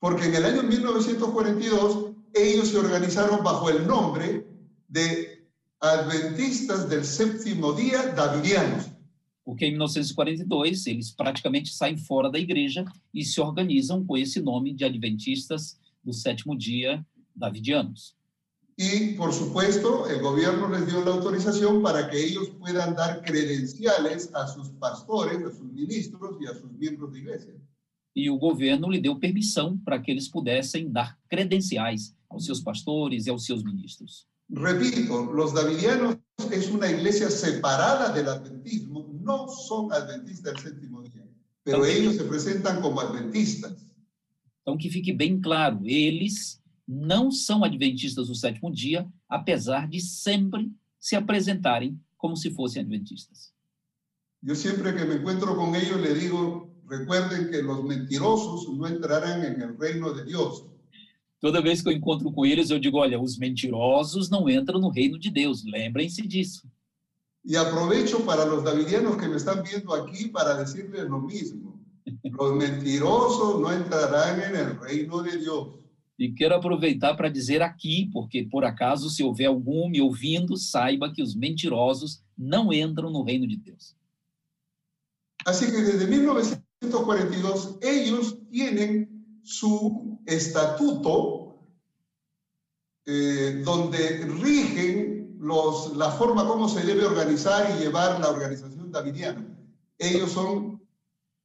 Porque el año 1942 ellos se organizaron bajo el nombre de Adventistas del Séptimo Día Davidianos. Porque em 1942 eles praticamente saem fora da igreja e se organizam com esse nome de Adventistas do sétimo dia Davidianos. Y, por supuesto, el gobierno les dio la autorización para que ellos puedan dar credenciales a sus pastores, a sus ministros y a sus miembros de iglesia. E o governo lhe deu permissão para que eles pudessem dar credenciais aos seus pastores e aos seus ministros. Repito, los davidianos es una iglesia separada del adventismo, no son adventistas del séptimo día, pero Ok. ellos se presentan como adventistas. Então, que fique bem claro, eles não são adventistas do sétimo dia, apesar de sempre se apresentarem como se fossem adventistas. Yo siempre que me encuentro con ellos le digo, recuerden que los mentirosos no entrarán en el reino de Dios. Toda vez que eu encontro com eles, eu digo: olha, os mentirosos não entram no reino de Deus, lembrem-se disso. Y aprovecho para los davidianos que me están viendo aquí para decirles lo mismo. Los mentirosos no entrarán en el reino de Dios. E quero aproveitar para dizer aqui, porque por acaso, se houver algum me ouvindo, saiba que os mentirosos não entram no reino de Deus. Así que desde 1942 ellos tienen su estatuto eh, donde rigen los, la forma como se debe organizar y llevar la organización davidiana. Ellos son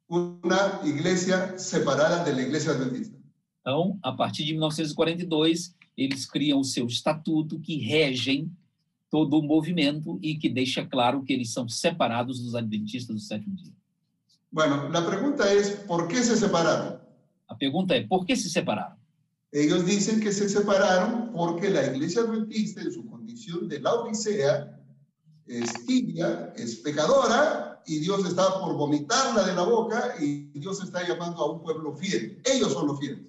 una iglesia separada de la iglesia adventista. Então, a partir de 1942, eles criam o seu estatuto que regem todo o movimento e que deixa claro que eles são separados dos adventistas do sétimo dia. Bueno, la pregunta es, ¿por qué se separaron? A pergunta é: por que se separaram? Ellos dicen que se separaron porque la iglesia adventista en su de la Odisea es tibia, es pecadora y Dios está por vomitarla de la boca y Dios está llamando a un pueblo fiel. Ellos son los fieles.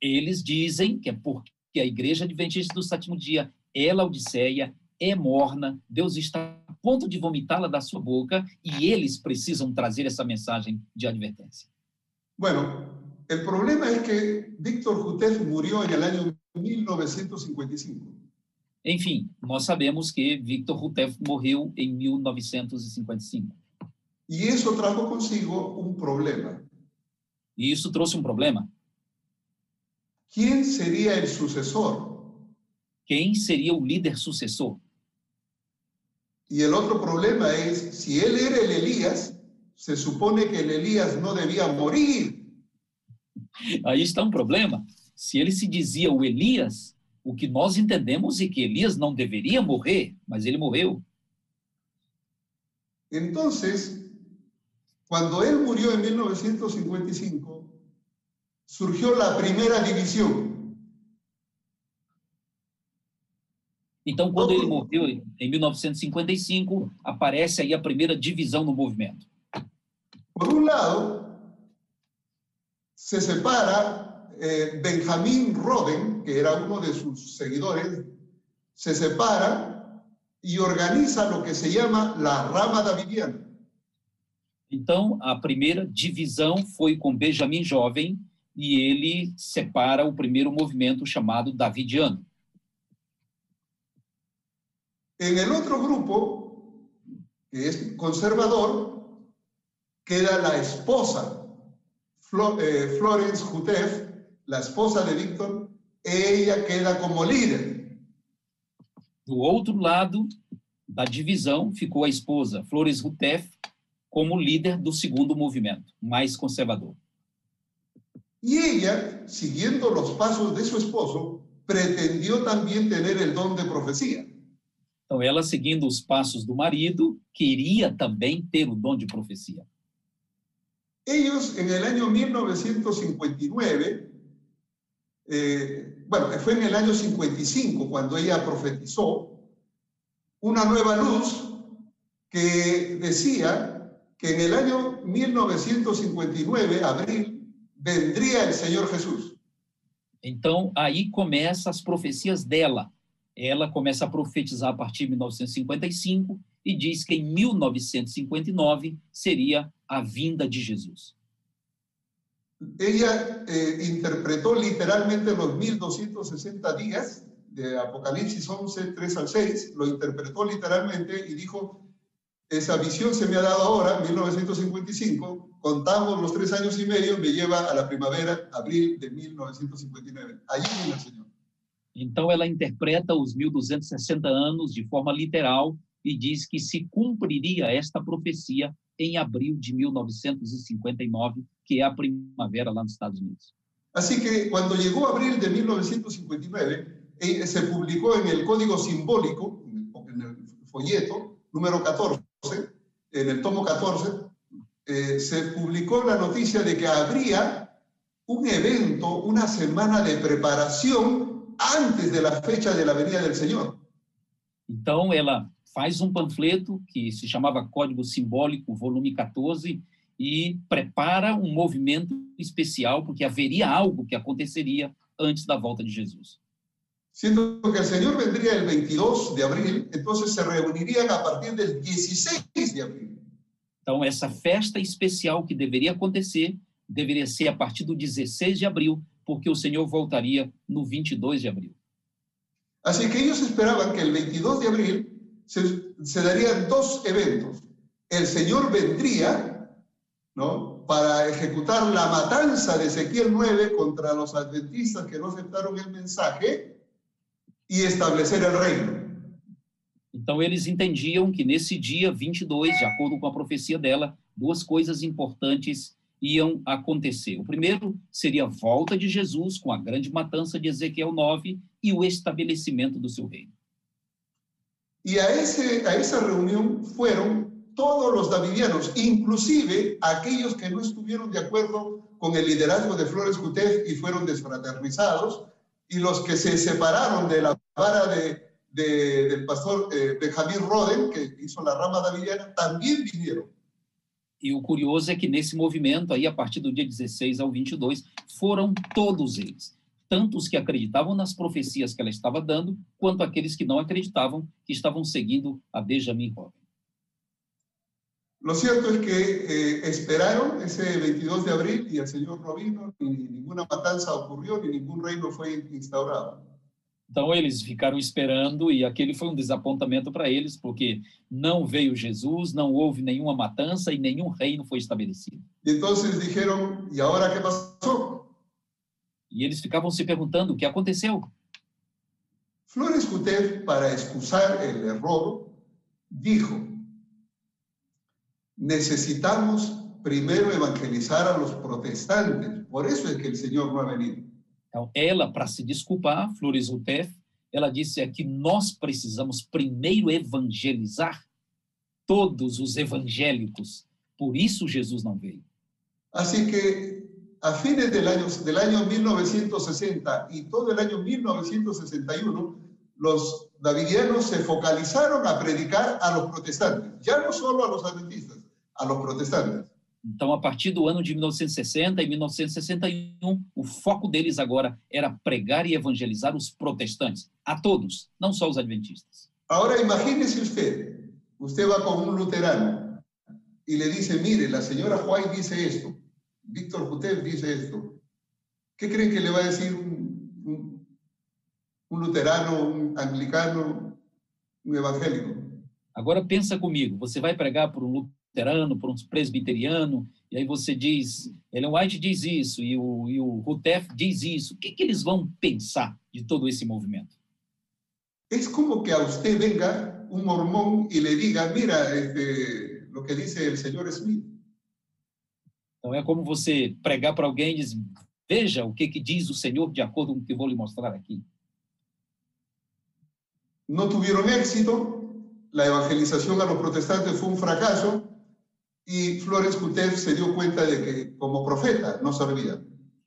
Eles dizem que é porque a igreja adventista do sétimo dia é Laodiceia, é morna, Deus está a ponto de vomitá-la da sua boca e eles precisam trazer essa mensagem de advertência. Bueno, el problema es que Víctor Jutef murió en el año 1955. Enfim, nós sabemos que Victor Rutef morreu em 1955. Y eso trajo consigo un problema. E isso trouxe um problema. ¿Quién sería el sucesor? Quem seria o líder sucessor? Y el otro problema es, si él era el Elías, se supone que el Elías no debía morir. Aí está um problema. Se ele se dizia o Elias, o que nós entendemos é que Elias não deveria morrer, mas ele morreu. Entonces, cuando él murió en 1955, surgió la primera división. Então, quando ele morreu em 1955, aparece aí a primeira divisão no movimento. Por un lado, se separa eh, Benjamín Roden, que era uno de sus seguidores, se separa y organiza lo que se llama la rama davidiana. Então, a primeira divisão foi com Benjamin Jovem e ele separa o primeiro movimento chamado Davidiano. En el otro grupo, que es conservador, queda la esposa, eh, Florence Jutef, la esposa de Víctor, ella queda como líder. Do outro lado da divisão ficou a esposa Flores Rutef como líder do segundo movimento, mais conservador. Y ella, siguiendo los pasos de su esposo, pretendió también tener el don de profecía. Então, ela, seguindo os passos do marido, queria também ter o dom de profecia. Ellos en el año 1959, eh, bueno, fue en el año 55 cuando ella profetizó una nueva luz que decía que en el año 1959, abril, vendría el Señor Jesús. Então, aí começam as profecias dela. Ela começa a profetizar a partir de 1955 e diz que em 1959 seria a vinda de Jesus. Ella eh, interpretó literalmente los 1260 días de Apocalipsis 11, 3 al 6, lo interpretó literalmente y dijo, esa visión se me ha dado ahora, 1955, contamos los tres años y medio, me lleva a la primavera, abril de 1959. Allí viene el Señor. Então, ela interpreta os 1260 anos de forma literal e diz que se cumpriria esta profecia em abril de 1959, que é a primavera lá nos Estados Unidos. Así que cuando llegó abril de 1959, eh, se publicó en el Código Simbólico, el folleto número 14, en el tomo 14, eh, se publicó la noticia de que habría un evento, una semana de preparación antes de la fecha de la venida del Señor. Então, ela faz um panfleto que se chamava Código Simbólico, volume 14, e prepara um movimento especial, porque haveria algo que aconteceria antes da volta de Jesus. Siendo que el Señor vendría el 22 de abril, entonces se reunirían a partir del 16 de abril. Então, essa festa especial que deveria acontecer deveria ser a partir do 16 de abril, porque o Senhor voltaria no 22 de abril. Así que ellos esperaban que el 22 de abril se, se darían dos eventos. El Señor vendría, ¿no? Para ejecutar la matanza de Ezequiel 9 contra los adventistas que no aceptaron el mensaje y establecer el reino. Então, eles entendiam que nesse dia 22, de acordo com a profecia dela, duas coisas importantes iam acontecer. O primeiro seria a volta de Jesus com a grande matança de Ezequiel 9 e o estabelecimento do seu reino. Y a, ese, a esa reunión fueron todos los davidianos, inclusive aquellos que no estuvieron de acuerdo con el liderazgo de Flores Gutef y fueron desfraternizados, y los que se separaron de la vara de, de, del pastor eh, Benjamín Roden, que hizo la rama davidiana, también vinieron. E o curioso é que nesse movimento, aí, a partir do dia 16 ao 22, foram todos eles. Tanto os que acreditavam nas profecias que ela estava dando, quanto aqueles que não acreditavam, que estavam seguindo a Benjamin Robin. Lo cierto es que eh, esperaron ese 22 de abril y el Señor no vino, ni ninguna matanza ocurrió, ni ningún reino fue instaurado. Então eles ficaram esperando e aquele foi um desapontamento para eles, porque não veio Jesus, não houve nenhuma matança e nenhum reino foi estabelecido. Y entonces dijeron, ¿y ahora qué pasó? E eles ficavam se perguntando o que aconteceu. Flores Gutef, para excusar el error, dijo, necesitamos primero evangelizar a los protestantes, por eso es que el Señor no ha venido. Então, ela, para se desculpar, Flores Rutef, ela disse é que nós precisamos primeiro evangelizar todos os evangélicos. Por isso Jesus não veio. Así que a fines del año, del año 1960 y todo el año 1961, los davidianos se focalizaron a predicar a los protestantes, ya no solo a los adventistas, a los protestantes. Então, a partir do ano de 1960 e 1961, o foco deles agora era pregar e evangelizar os protestantes, a todos, não só os adventistas. Ahora imagínese usted, usted va con un luterano y le dice, mire, la señora White dice esto, Víctor Jutev dice esto. ¿Qué creen que le va a decir un, un, un luterano, un anglicano, un evangélico? Agora pensa comigo, você vai pregar para um luterano, para um presbiteriano, e aí você diz, Ellen White diz isso, e o, e o Rutef diz isso. O que, que eles vão pensar de todo esse movimento? Es como que a usted venga un mormón y le diga, mira este, lo que dice el señor Smith. Então é como você pregar para alguém e dizer, veja o que, que diz o Senhor de acordo com o que vou lhe mostrar aqui. No tuvieron éxito, la evangelización a los protestantes fue un fracaso y Flores Cutef se dio cuenta de que como profeta no servía.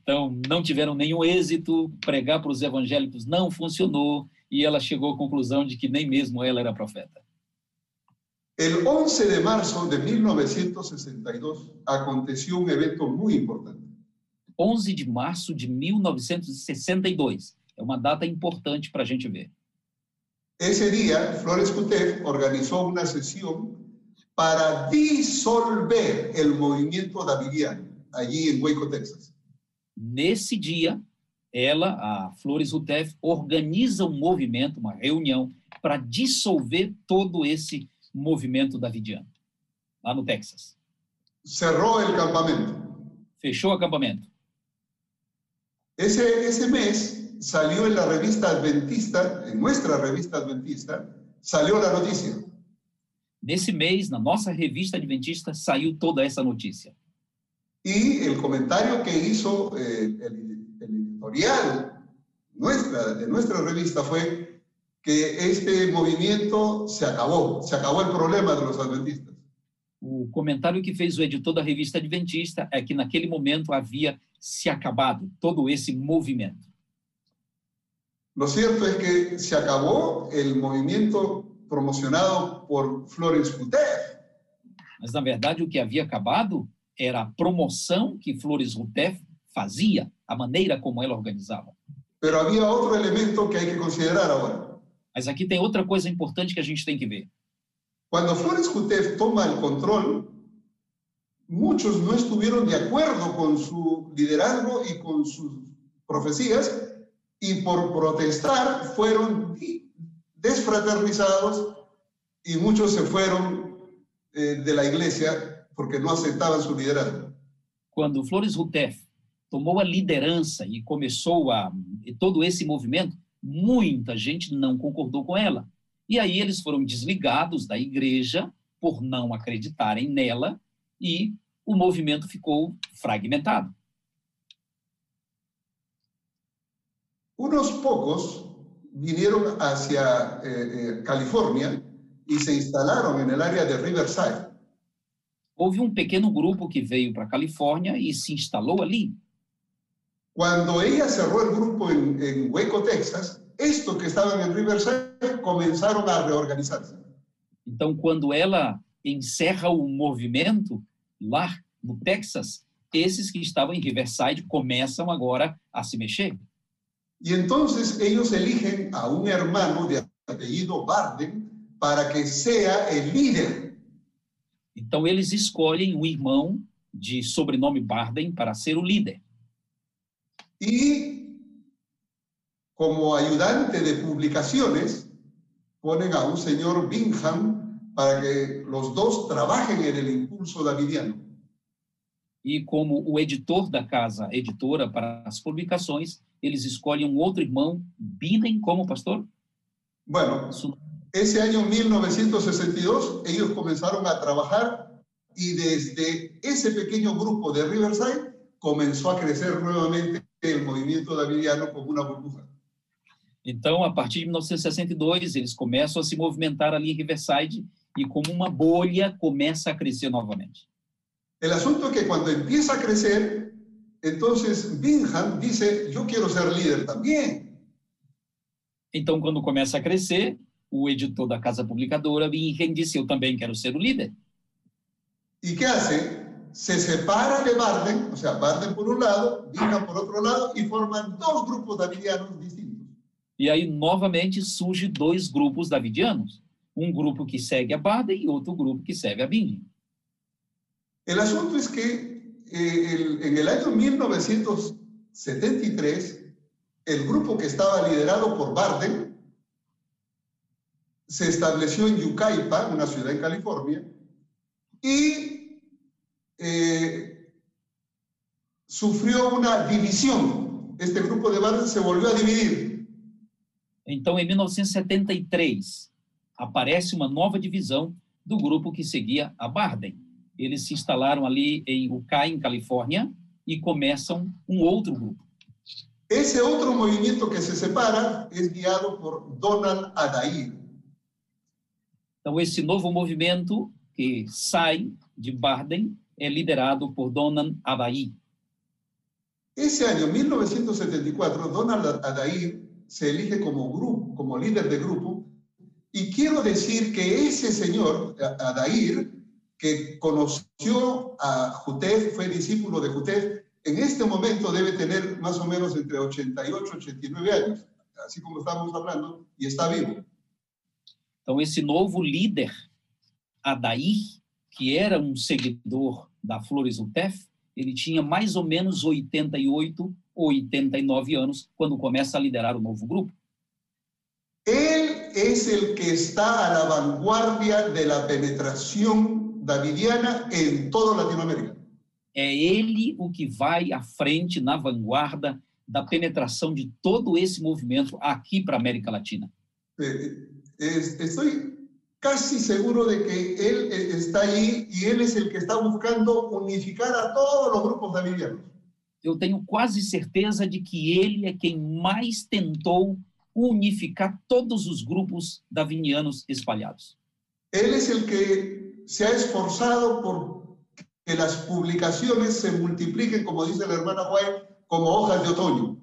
então, não tiveram nenhum êxito, pregar para os evangélicos não funcionou, e ela chegou à conclusão de que nem mesmo ela era profeta. El 11 de marzo de 1962 aconteció un evento muy importante. 11 de março de 1962. É uma data importante para a gente ver. Ese día, Flores Cutef organizó una sesión para disolver el movimiento davidiano allí en Waco, Texas. Nesse dia, ela, a Flores Rutef, organiza um movimento, uma reunião, para dissolver todo esse movimento davidiano, lá no Texas. Cerró el campamento. Fechou o acampamento. Ese mes salió en la revista Adventista, en nuestra revista Adventista, salió la noticia. Nesse mês, na nossa revista adventista, saiu toda essa notícia. Y el comentario que hizo eh, el, el, editorial nuestra, de nuestra revista fue que este movimiento se acabó, se acabó el problema de los adventistas. O comentário que fez o editor da revista Adventista é que naquele momento havia se acabado todo esse movimento. Lo cierto es que se acabó el movimiento promocionado por Florence. Mas na verdade o que havia acabado era a promoção que Flores Rutef fazia, a maneira como ela organizava. Pero había otro elemento que hay que considerar ahora. Mas aqui tem outra coisa importante que a gente tem que ver. Cuando Flores Cutef toma el control, muchos no estuvieron de acuerdo con su liderazgo y con sus profecías y por protestar fueron desfraternizados y muchos se fueron eh, de la iglesia porque no aceptaban su liderazgo. Quando Flores Rutef tomou a liderança e começou a e todo esse movimento, muita gente não concordou com ela. E aí eles foram desligados da igreja por não acreditarem nela e o movimento ficou fragmentado. Unos pocos vinieron hacia eh, eh, California y se instalaron en el área de Riverside. Houve um pequeno grupo que veio para a Califórnia e se instalou ali. Cuando ella cerró el grupo en, en Waco, Texas, estos que estaban en Riverside comenzaron a reorganizarse. Então, quando ela encerra o movimento lá no Texas, esses que estavam em Riverside começam agora a se mexer. Y entonces ellos eligen a un hermano de apellido Barden para que sea el líder. Então, eles escolhem um irmão de sobrenome Barden para ser o líder. Y como ayudante de publicaciones, ponen a un señor Bingham para que los dos trabajen en el impulso davidiano. E como o editor da casa editora para as publicações, eles escolhem um outro irmão, Binen, como pastor? Bueno, ese año 1962 ellos comenzaron a trabajar y desde ese pequeño grupo de Riverside comenzó a crecer nuevamente el movimiento davidiano como una burbuja. Então, a partir de 1962, eles começam a se movimentar ali em Riverside e como uma bolha começa a crescer novamente. El asunto es que cuando empieza a crecer, entonces Bingham dice, yo quiero ser líder también. Então, quando começa a crescer, o editor da casa publicadora, Bingham, disse, eu também quero ser o líder. ¿Y qué hace? Se separa de Barden, o sea, Barden por un lado, Bingham por otro lado, y forman dos grupos davidianos distintos. E aí, novamente, surge dois grupos davidianos. Um grupo que segue a Baden e outro grupo que segue a Binding. El asunto es que eh, el- en el año 1973, el grupo que estaba liderado por Barden se estableció en Yucaipa, una ciudad en California, y eh, sufrió una división. Este grupo de Barden se volvió a dividir. Então, em 1973, aparece uma nova divisão do grupo que seguia a Barden. Eles se instalaram ali em Ucay, Califórnia, e começam um outro grupo. Ese otro movimiento que se separa es guiado por Donald Adair. Então, esse novo movimento que sai de Barden é liderado por Donan Abai. Ese año, 1974, Donald Adair se elige como, grupo, como líder de grupo y quiero decir que ese señor, Adair, que conoció a Jutef, fue discípulo de Jutef, en este momento debe tener más o menos entre 88 y 89 años, así como estamos hablando, y está vivo. Então, esse novo líder, Adair, que era um seguidor da Flores Utef, ele tinha mais ou menos 88 ou 89 anos quando começa a liderar o novo grupo. Él es el que está a la vanguardia de la penetración davidiana en toda Latinoamérica. É ele o que vai à frente, na vanguarda da penetração de todo esse movimento aqui para a América Latina. Eh, es- estoy casi seguro de que él eh, está ahí y él es el que está buscando unificar a todos los grupos davidianos. Eu tenho quase certeza de que ele é quem mais tentou unificar todos os grupos davinianos espalhados. Él es el que se ha esforzado por que las publicaciones se multipliquen, como dice la hermana White, como hojas de otoño.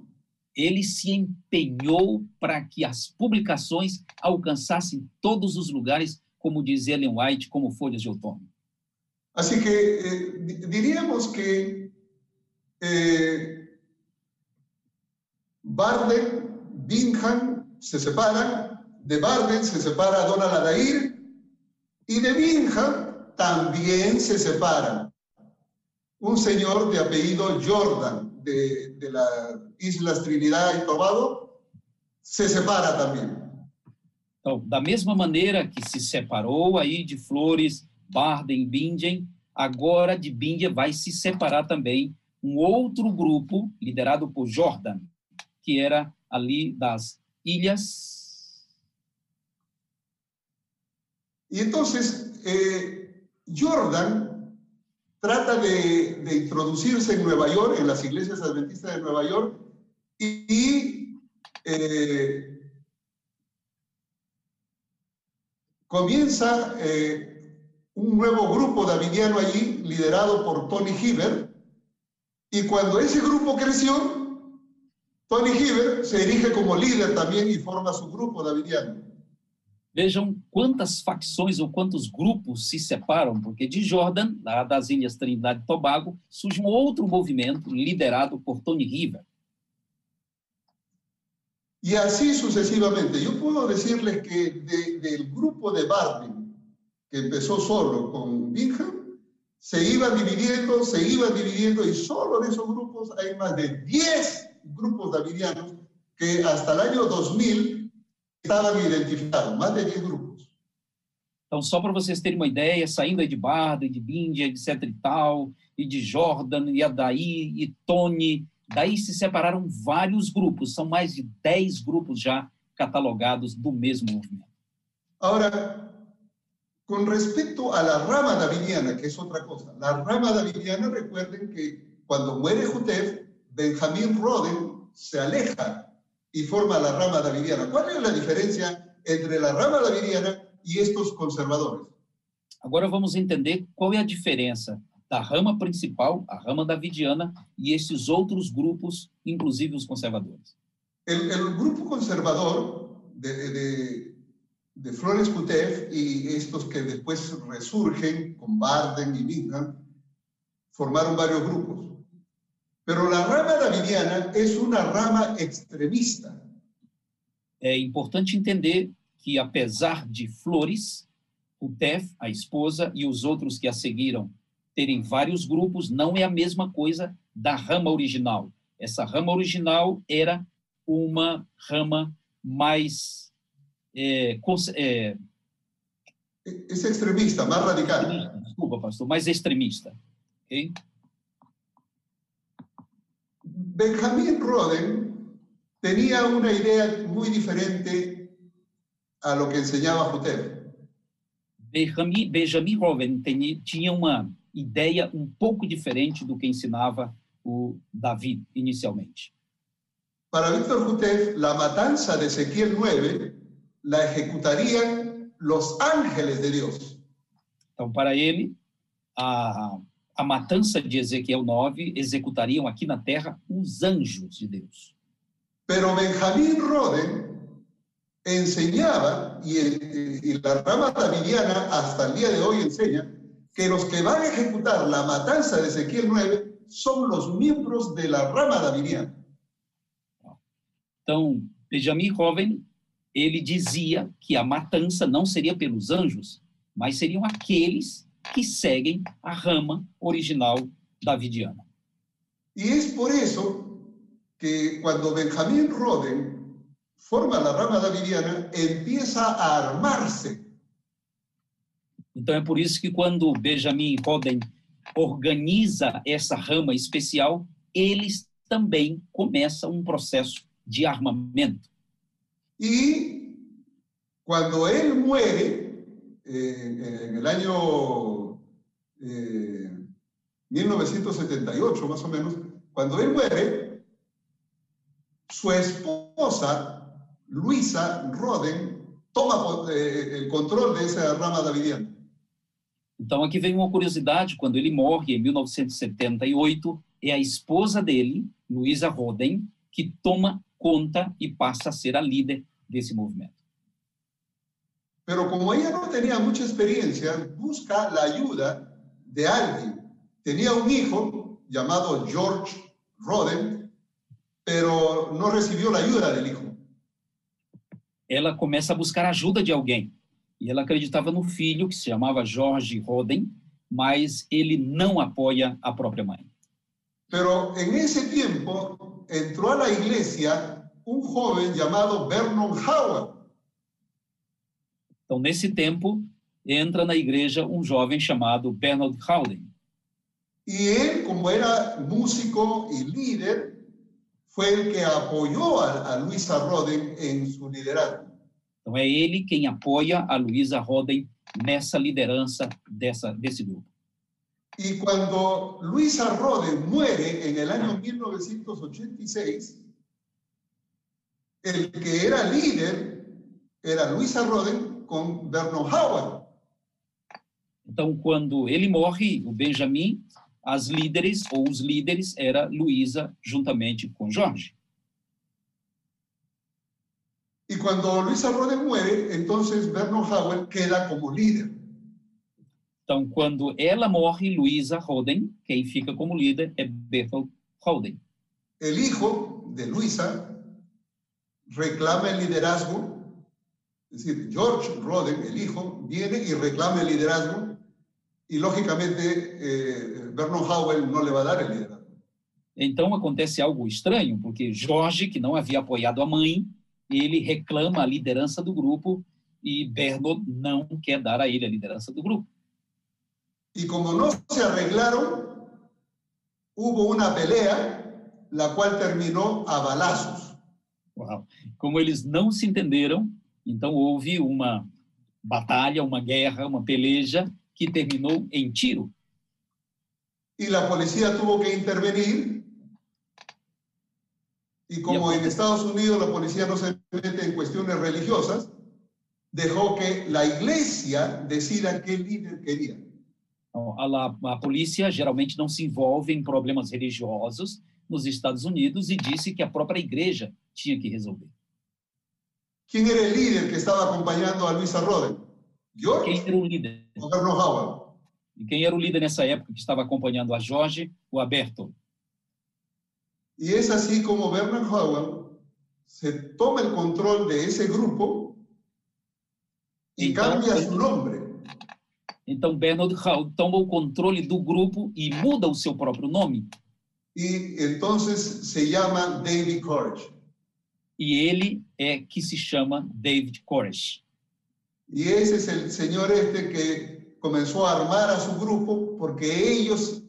Ele se empenhou para que as publicações alcançassem todos os lugares, como diz Ellen White, como folhas de outono. Así que eh, di- diríamos que eh, Barden, Bingham se separan, de Barden se separa Donald Adair y de Bingham también se separan. Un señor de apellido Jordan de, de las Islas Trinidad y Tobago se separa también. Então, da mesma maneira que se separou aí de Flores, Barden, Bingen, agora de Bingen vai se separar também um outro grupo liderado por Jordan, que era ali das ilhas. Y entonces, eh, Jordan trata de, de introducirse en Nueva York, en las iglesias adventistas de Nueva York, y, eh, comienza eh, un nuevo grupo davidiano allí, liderado por Tony Hibbert, y cuando ese grupo creció, Tony Hibbert se erige como líder también y forma su grupo davidiano. Vejam quantas facções ou quantos grupos se separam, porque de Jordan, lá das Ilhas Trindade e Tobago, surge um outro movimento liderado por Tony River. Y así sucesivamente. Yo puedo decirles que de- grupo de Barden, que empezó solo con Bingham, se iba dividiendo, se iba dividiendo, y solo de esos grupos hay más de 10 grupos davidianos que hasta el año 2000 estaban identificados, más de 10 grupos. Então, só para vocês terem uma ideia, saindo de Barden, de Bindia, etc e tal, e de Jordan, e Adaí, e Tony, daí se separaram vários grupos, são mais de 10 grupos já catalogados do mesmo movimento. Ahora, con respecto a la rama davidiana, que es otra cosa, la rama davidiana, recuerden que cuando muere Jutef, Benjamín Roden se aleja y forma la rama davidiana. ¿Cuál es la diferencia entre la rama davidiana y estos conservadores? Agora vamos entender qual é a diferença da rama principal, a rama davidiana, e esses outros grupos, inclusive os conservadores. El, el grupo conservador de, de, de Flores Jutef y estos que después resurgen con Barden y Bingham, formaron varios grupos. Pero la rama davidiana es una rama extremista. é importante entender que, apesar de Flores, o Tef, a esposa, e os outros que a seguiram terem vários grupos, não é a mesma coisa da rama original. Essa rama original era uma rama mais. É, é, es extremista, más radical. Desculpa, pastor, mais extremista. Okay? Benjamin Roden tenía una idea muy diferente a lo que enseñaba Jotef. Benjamin, Benjamin Roden tinha uma ideia um pouco diferente do que ensinava o Davi inicialmente. Para Víctor Jotef, la matanza de Ezequiel 9 la ejecutarían los ángeles de Dios. Então, para ele, a a matança de Ezequiel 9 executariam aqui na terra os anjos de Deus. Pero Benjamín Roden enseñaba, y, y la rama davidiana hasta el día de hoy enseña, que los que van a ejecutar la matanza de Ezequiel 9 son los miembros de la rama davidiana. Então, Benjamin Roden, ele dizia que a matança não seria pelos anjos, mas seriam aqueles que seguem a rama original davidiana. Y es por eso que cuando Benjamín Roden forma la rama davidiana, empieza a armarse. Então é por isso que quando Benjamin Roden organiza essa rama especial, eles também começam um processo de armamento. E quando ele muere, eh, el año eh, 1978 más o menos, cuando él muere, su esposa, Luisa Roden, toma eh, el control de esa rama davidiana. Então aqui vem uma curiosidade, quando ele morre em 1978, é a esposa dele, Luisa Roden, que toma conta e passa a ser a líder desse movimento. Pero como ella no tenía mucha experiencia, busca la ayuda de alguien. Tenía un hijo llamado George Roden, pero no recibió la ayuda del hijo. Ela começa a buscar ajuda de alguém. E ela acreditava no filho, que se chamava George Roden, mas ele não apoia a própria mãe. Pero en ese tiempo entró a la iglesia un joven llamado Vernon Howard. Então, nesse tempo, entra na igreja um jovem chamado Bernard Howden. Y él, como era músico y líder, fue el que apoyó a, a Luisa Roden en su liderazgo. Então é ele quem apoia a Luisa Roden nessa liderança dessa, desse grupo. Y cuando Luisa Roden muere en el año 1986, el que era líder era Luisa Roden con Vernon Howard. Então, quando ele morre, o Benjamin, as líderes ou os líderes era Luísa juntamente com Jorge. E quando Luísa Roden muere, então Vernon Howell queda como líder. Então, quando ela morre, Luísa Roden, quem fica como líder é Bertolt Roden. O hijo de Luísa reclama o liderazgo, es decir, George Roden, el hijo, viene y reclama el liderazgo e, logicamente, eh, Vernon Howell não le vai dar o liderazgo. Então acontece algo estranho, porque Jorge, que não havia apoiado a mãe, ele reclama a liderança do grupo e Berno não quer dar a ele a liderança do grupo. E como não se arreglaram, houve uma pelea, la qual terminou a balazos. Uau. Como eles não se entenderam, então houve uma batalha, uma guerra, uma peleja que terminou em tiro. E a polícia tuvo que intervenir. E como em Estados Unidos a polícia não se mete em questões religiosas, deixou que a igreja decida que líder queria. A, a polícia geralmente não se envolve em problemas religiosos nos Estados Unidos e disse que a própria igreja tinha que resolver. Quem era o líder que estava acompanhando a Luisa Roden? George? Quem era o líder? Howard. E quem era o líder nessa época que estava acompanhando a Jorge? O Aberto. E é assim como Vernon Howard se toma el control de ese grupo y Então, cambia su nombre. Então, Bernard Hall toma o controle do grupo e muda o seu próprio nome. Y entonces se llama David Koresh. E ele é que se chama David Koresh. Y ese es el señor este que comenzó a armar a su grupo porque ellos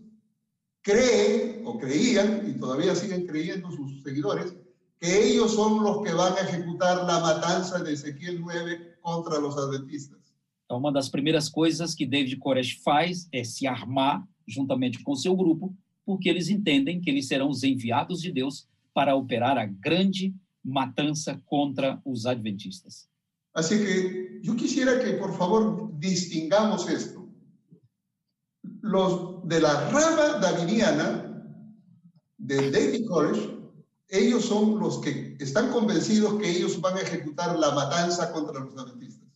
creen o creían, y todavía siguen creyendo sus seguidores, que ellos son los que van a ejecutar la matanza de Ezequiel 9 contra los adventistas. Então, uma das primeiras coisas que David Koresh faz é se armar juntamente com seu grupo, porque eles entendem que eles serão os enviados de Deus para operar a grande matança contra os adventistas. Así que yo quisiera que por favor distingamos esto. Los de la rama davidiana de David Koresh, ellos son los que están convencidos que ellos van a ejecutar la matanza contra los adventistas.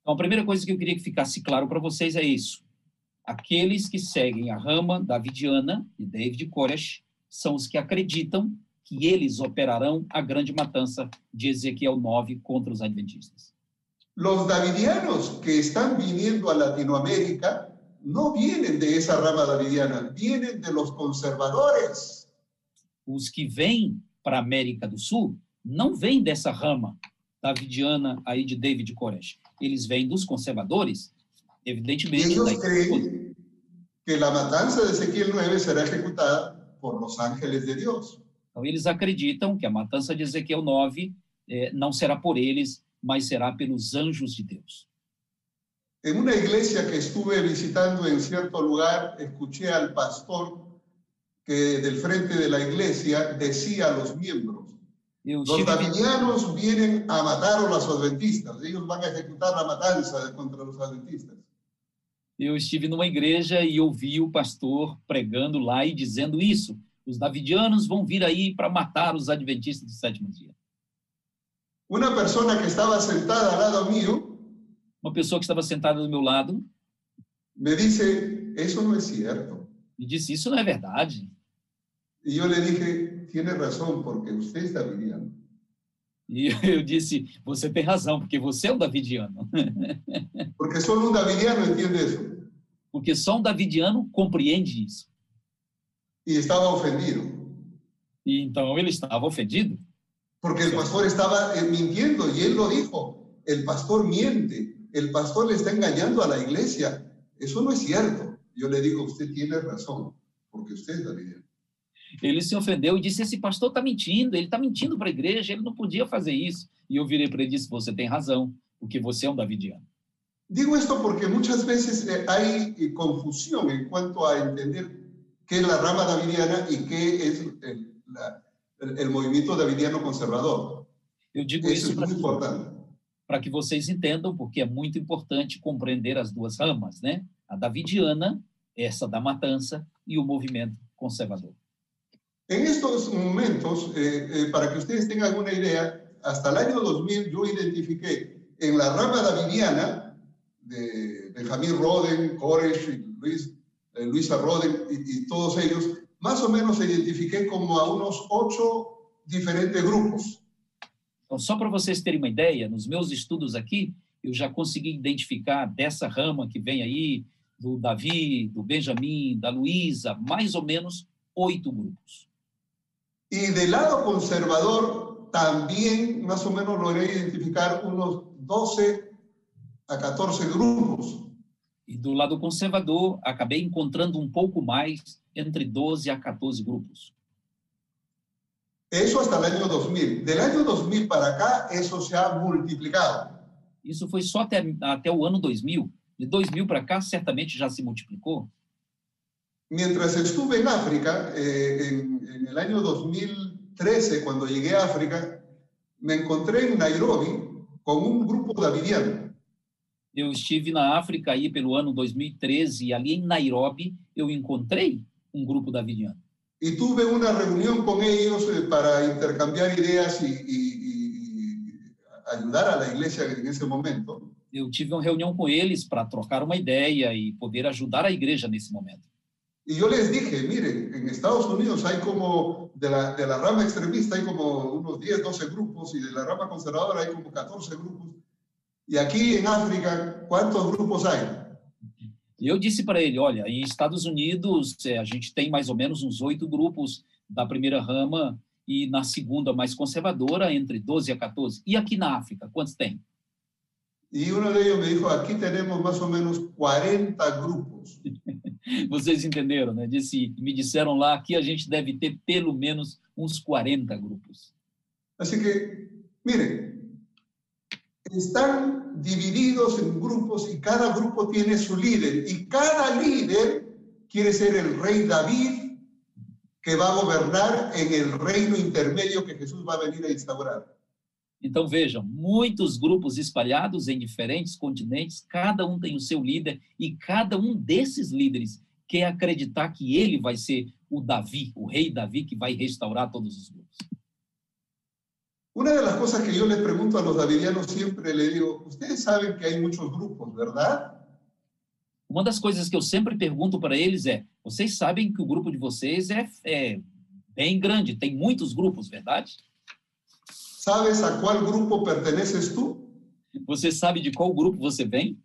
Então, a primeira coisa que eu queria que ficasse claro para vocês é isso. Aqueles que seguem a rama davidiana de David Koresh são os que acreditam que eles operarão a grande matança de Ezequiel 9 contra os adventistas. Los davidianos que están viniendo a Latinoamérica no vienen de esa rama davidiana, vienen de los conservadores. Os que vêm para a América do Sul não vêm dessa rama davidiana aí de David Koresh. Eles vêm dos conservadores, evidentemente. ellos da- creen que la matanza de Ezequiel 9 será ejecutada por los ángeles de Dios. Então, eles acreditam que a matança de Ezequiel 9 eh, não será por eles, mas será pelos anjos de Deus. En una iglesia que estuve visitando en cierto lugar, escuché al pastor que del frente de la iglesia decía a los miembros, Eu los estive, vienen a matar a los adventistas, ellos van a ejecutar la matanza contra los adventistas. eu estive numa igreja e ouvi o pastor pregando lá e dizendo isso. Os davidianos vão vir aí para matar os adventistas do sétimo dia. Una persona que estaba sentada al lado mío Uma pessoa que estava sentada do meu lado me dice, eso no es cierto. me disse: Isso não é verdade. Y yo le dije, tiene razón, porque usted es davidiano. E eu disse: Você tem razão, porque você é um davidiano. Porque solo un davidiano entiende eso. Porque só um davidiano compreende isso. Y estaba ofendido. E então ele estava ofendido. Porque el pastor estaba eh, mintiendo y él lo dijo. El pastor miente. El pastor le está engañando a la iglesia. Eso no es cierto. Yo le digo, usted tiene razón, porque usted es davidiano. Ele se ofendeu e disse: Esse pastor está mentindo, ele está mentindo para a igreja, ele não podia fazer isso. E eu virei para ele e disse: Você tem razão, porque você é um davidiano. Digo esto porque muchas veces eh, hay eh, confusión en cuanto a entender qué es la rama davidiana y qué es el, la- el- el movimiento davidiano conservador. Eu digo isso es muy para importante. para que vocês entendam, porque é muito importante compreender as duas ramas, né? A davidiana, essa da matança, e o movimento conservador. En estos momentos, eh, eh, para que ustedes tengan una idea, hasta el año 2000 yo identifiqué en la rama davidiana de Benjamín Roden, Koresh, Luis, eh, Luisa Roden y, y todos ellos, más o menos identifiqué como a unos ocho diferentes grupos. Então, só para vocês terem uma ideia, nos meus estudos aqui, eu já consegui identificar dessa rama que vem aí, do Davi, do Benjamin, da Luísa, mais ou menos oito grupos. Y del lado conservador también más o menos logré identificar unos 12 a 14 grupos. E do lado conservador, acabei encontrando um pouco mais, entre 12 a 14 grupos. Eso hasta el año 2000. Del año 2000 para acá, eso se ha multiplicado. Isso foi só até, até o ano 2000. De 2000 para cá, certamente já se multiplicou. Mientras estuve en África, eh, en, en el año 2013, cuando llegué a África, me encontré en Nairobi con un grupo davidiano. Eu estive na África aí pelo ano 2013 e ali em Nairobi eu encontrei um grupo davidiano. Y tuve una reunión con ellos eh, para intercambiar ideas y, y- y ayudar a en ese momento. Eu tive uma reunião com eles para trocar uma ideia e poder ajudar a igreja nesse momento. Y yo les dije, miren, en Estados Unidos hay como, de la, de la rama extremista hay como unos 10, 12 grupos y de la rama conservadora hay como 14 grupos. Y aquí en África, ¿cuántos grupos? E eu disse para ele, olha, em Estados Unidos é, a gente tem mais ou menos uns oito grupos da primeira rama e na segunda mais conservadora entre 12 a 14. E aqui na África, quantos tem? Y uno de ellos me dijo, aquí tenemos más o menos 40 grupos. Vocês entenderam, né? Disse, me disseram lá que a gente deve ter pelo menos uns 40 grupos. Así que, miren, están divididos en grupos y cada grupo tiene su líder. Y cada líder quiere ser el rey David que va a gobernar en el reino intermedio que Jesús va a venir a instaurar. Então vejam, muitos grupos espalhados em diferentes continentes, cada um tem o seu líder e cada um desses líderes quer acreditar que ele vai ser o Davi, o rei Davi que vai restaurar todos os grupos. Una de las cosas que yo les pregunto a los davidianos siempre le digo, ustedes saben que hay muchos grupos, ¿verdad? Uma das coisas que eu sempre pergunto para eles é: vocês sabem que o grupo de vocês é, é bem grande, tem muitos grupos, verdade? ¿Sabes a cuál grupo perteneces tú? Você sabe de qual grupo você vem?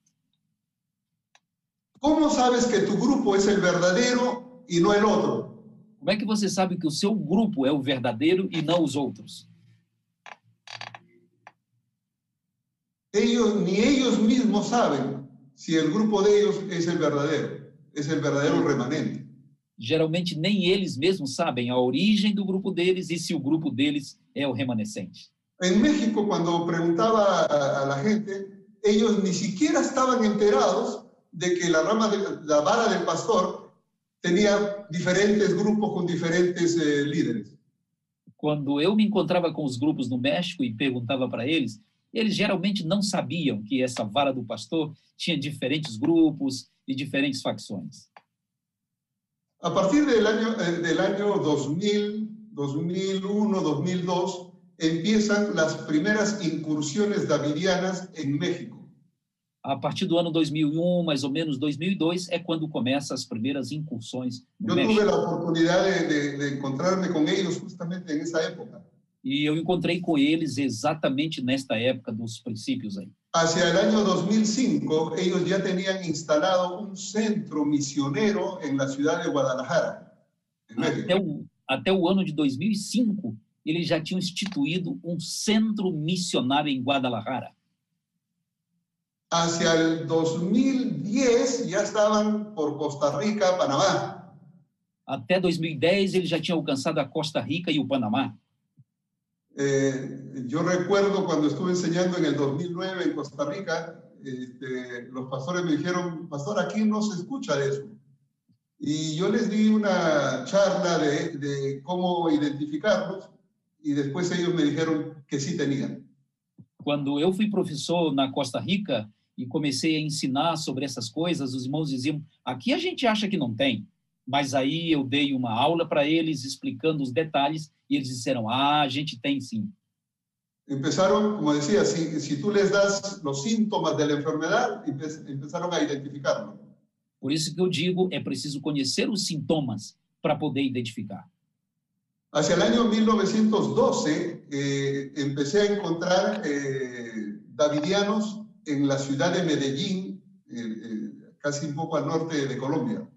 ¿Cómo sabes que tu grupo es el verdadero y no el otro? Como é que você sabe que o seu grupo é o verdadeiro e não os outros? Ellos, ni ellos mismos saben si el grupo de ellos es el verdadero, es el verdadero remanente. Geralmente nem eles mesmos sabem a origem do grupo deles e se o grupo deles é o remanescente. En México, cuando preguntaba a, a la gente, ellos ni siquiera estaban enterados de que la rama de la vara del pastor tenía diferentes grupos con diferentes eh, líderes. Quando eu me encontrava com os grupos no México e perguntava para eles, eles geralmente não sabiam que essa vara do pastor tinha diferentes grupos e diferentes facções. A partir año, eh, del año 2000, 2001, 2002, empiezan las primeras incursiones davidianas en México. A partir do ano 2001, mais ou menos 2002, é quando começam as primeiras incursões no Yo México. tuve la oportunidad de, de- de encontrarme con ellos justamente en esa época. E eu encontrei com eles exatamente nesta época dos princípios aí. Hacia el año 2005, ellos ya tenían instalado un centro misionero en la ciudad de Guadalajara. Até o, até o ano de 2005, eles já tinham instituído um centro missionário em Guadalajara. Hacia el 2010 ya estaban por Costa Rica, Panamá. Até 2010, eles já tinham alcançado a Costa Rica e o Panamá. Eh, yo recuerdo cuando estuve enseñando en el 2009 en Costa Rica, este, los pastores me dijeron, pastor, aquí no se escucha de eso. Y yo les di una charla de, cómo identificarlos y después ellos me dijeron que sí tenían. Quando eu fui professor na Costa Rica e comecei a ensinar sobre essas coisas, os irmãos diziam: aqui a gente acha que não tem. Mas aí eu dei uma aula para eles explicando os detalhes e eles disseram: ah, a gente tem sim. Empezaron, como decía, si, si tú les das los síntomas de la enfermedad, empe- empezaron a identificarlo. Por isso que eu digo: é preciso conhecer os sintomas para poder identificar. Hacia el año 1912 eh, empecé a encontrar eh, davidianos en la ciudad de Medellín, eh, eh, casi un poco al norte de Colombia.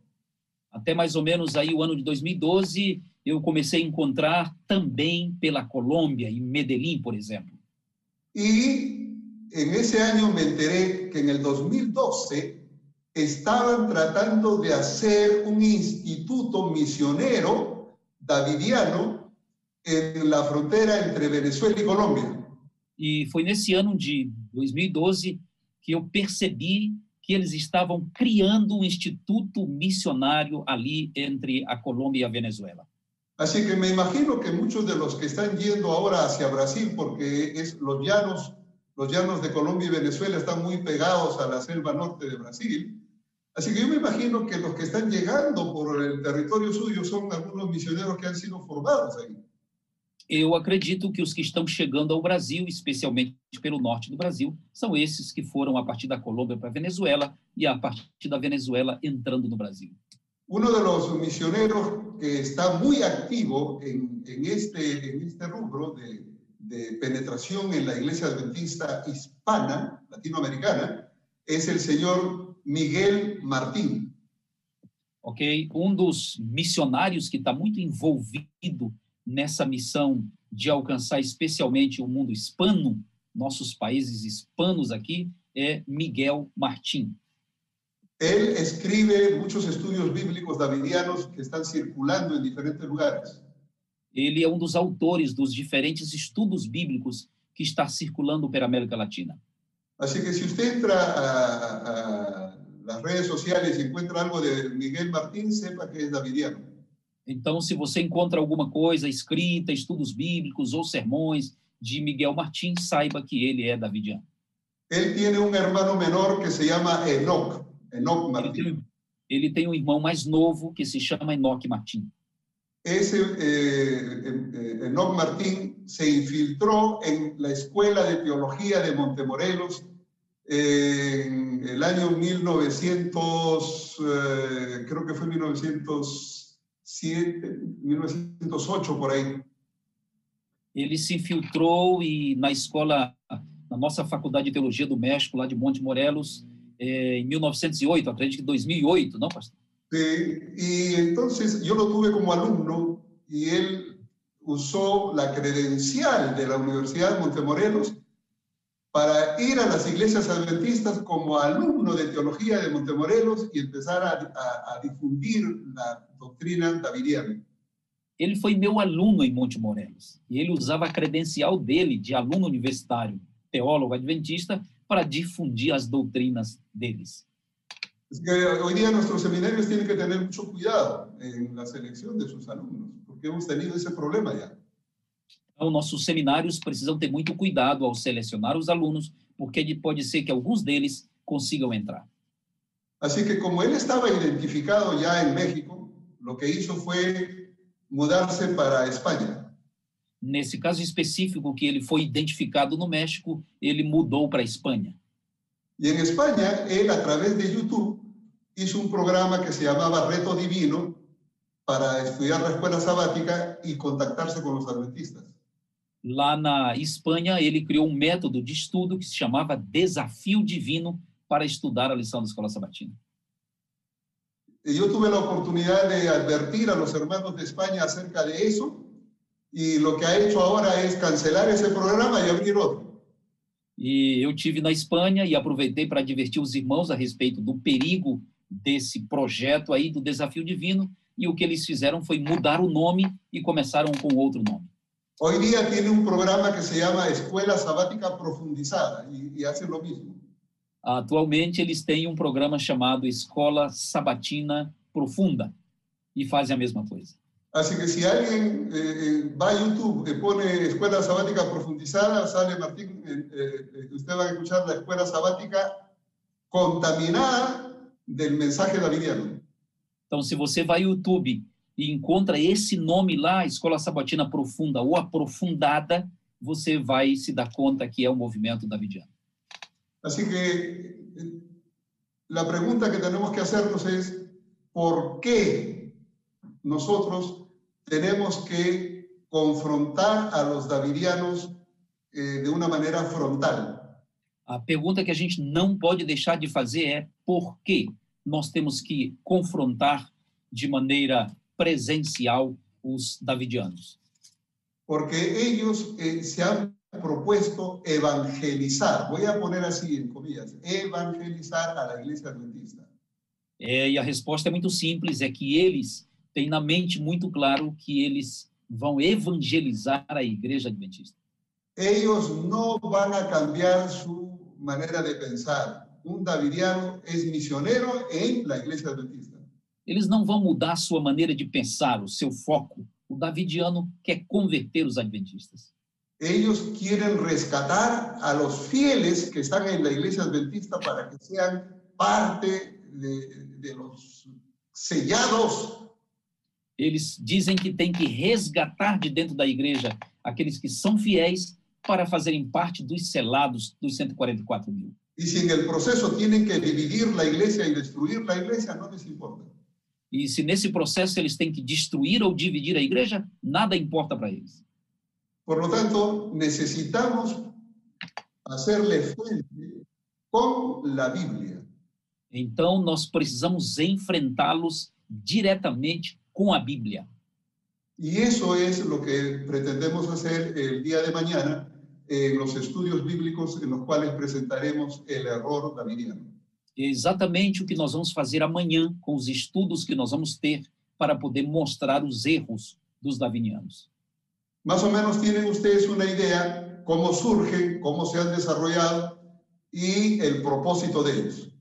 Até mais ou menos aí o ano de 2012, eu comecei a encontrar também pela Colômbia, em Medellín, por exemplo. Y en ese año me enteré que el 2012 estaban tratando de hacer un instituto misionero davidiano en la frontera entre Venezuela y Colombia. E foi nesse ano de 2012 que eu percebi que eles estavam criando um instituto missionário ali entre a Colômbia e a Venezuela. Así que me imagino que muchos de los que están yendo ahora hacia Brasil, porque es, los, llanos, los llanos de Colombia y Venezuela están muy pegados a la selva norte de Brasil, así que yo me imagino que los que están llegando por el territorio suyo son algunos misioneros que han sido formados ahí. Eu acredito que os que estão chegando ao Brasil, especialmente pelo norte do Brasil, são esses que foram a partir da Colômbia para a Venezuela e a partir da Venezuela entrando no Brasil. Uno de los misioneros que está muy activo en, en este, en este rubro de, de penetración en la iglesia adventista hispana, latinoamericana, es el señor Miguel Martín. ok? Um dos missionários que está muito envolvido nessa missão de alcançar especialmente o mundo hispano, nossos países hispanos aqui, é Miguel Martim. Él escribe muchos estudios bíblicos davidianos que están circulando en diferentes lugares. Ele é um dos autores dos diferentes estudos bíblicos que está circulando pela América Latina. Así que si usted entra a, a las redes sociales y encuentra algo de Miguel Martín, sepa que es davidiano. Então, se você encontra alguma coisa escrita, estudos bíblicos ou sermões de Miguel Martins, saiba que ele é davidiano. Él tiene un hermano menor que se llama Enoch, Enoch Ele Martín. tem, ele tem um irmão mais novo que se chama Enoque Martim. Ese eh, eh, Enoch Martín se infiltró en la Escuela de Teología de Montemorelos en el año 1900, eh, creo que fue 1907, 1908 por ahí. Ele se infiltrou e na escola, na nossa faculdade de teologia do México, lá de Monte Morelos, eh, em 1908, acredito que 2008, não, pastor? Sí, y entonces yo lo tuve como alumno y él usó la credencial de la Universidad de Montemorelos para ir a las iglesias adventistas como alumno de teología de Montemorelos y empezar a, a- a difundir la doctrina davidiana. Ele foi meu aluno em Monte Morelos e ele usava a credencial dele de aluno universitário, teólogo adventista, para difundir as doutrinas deles. Así que hoy día nuestros seminarios tienen que tener mucho cuidado en la selección de sus alumnos, porque hemos tenido ese problema ya. Então, nossos seminários precisam ter muito cuidado ao selecionar os alunos, porque de- pode ser que alguns deles consigam entrar. Así que como él estaba identificado ya en México, lo que hizo fue mudarse para España. Nesse caso específico que ele foi identificado no México, ele mudou para a Espanha. Y en España, él a través de YouTube hizo un programa que se llamaba Reto Divino para estudiar la escuela sabática y contactarse con los adventistas. Lá na Espanha, ele criou um método de estudo que se chamava Desafio Divino para estudar a lição da escola sabatina. Y yo tuve la oportunidad de advertir a los hermanos de España acerca de eso y lo que ha hecho ahora es cancelar ese programa y abrir otro. E eu tive na Espanha e aproveitei para advertir os irmãos a respeito do perigo desse projeto aí do Desafio Divino, e o que eles fizeram foi mudar o nome e começaram com outro nome. Hoy día tiene un programa que se llama Escuela Sabática Profundizada y, y hace lo mismo. Atualmente, eles têm um programa chamado Escola Sabatina Profunda e fazem a mesma coisa. Así que si alguien eh, eh, va a YouTube y pone Escuela Sabática Profundizada, sale Martín, eh, eh, usted va a escuchar la Escuela Sabática contaminada del mensaje davidiano. Então, se você vai ao YouTube e encontra esse nome lá, Escola Sabatina Profunda ou Aprofundada, você vai se dar conta que é o movimento davidiano. Así que eh, la pregunta que tenemos que hacernos es, ¿por qué nosotros tenemos que confrontar a los davidianos eh, de una manera frontal? A pergunta que a gente não pode deixar de fazer é por que nós temos que confrontar de maneira presencial os davidianos? Porque ellos eh, se han propuesto evangelizar, voy a poner así en comillas, evangelizar a la iglesia adventista. É, e a resposta é muito simples, é que eles têm na mente muito claro que eles vão evangelizar a igreja adventista. No van a cambiar su manera de pensar. Un davidiano es misionero en la iglesia adventista. Eles não vão mudar a sua maneira de pensar, o seu foco. O davidiano quer converter os adventistas. Ellos quieren rescatar a los fieles que están en la iglesia adventista para que sean parte de, de los sellados Eles dizem que tem que resgatar de dentro da igreja aqueles que são fiéis para fazerem parte dos selados dos 144 mil. y si en el proceso tienen que dividir la iglesia y destruir la iglesia, no les importa. E se nesse processo eles têm que destruir ou dividir a igreja, nada importa para eles. Por lo tanto, necesitamos hacerle frente con la Biblia. Então nós precisamos enfrentá-los diretamente com a Bíblia. Y eso es lo que pretendemos hacer el día de mañana en los estudios bíblicos en los cuales presentaremos el error davidiano. Exatamente o que nós vamos fazer amanhã com os estudos que nós vamos ter para poder mostrar os erros dos davinianos. Más o menos tienen ustedes una idea cómo surgen, cómo se han desarrollado y el propósito de ellos.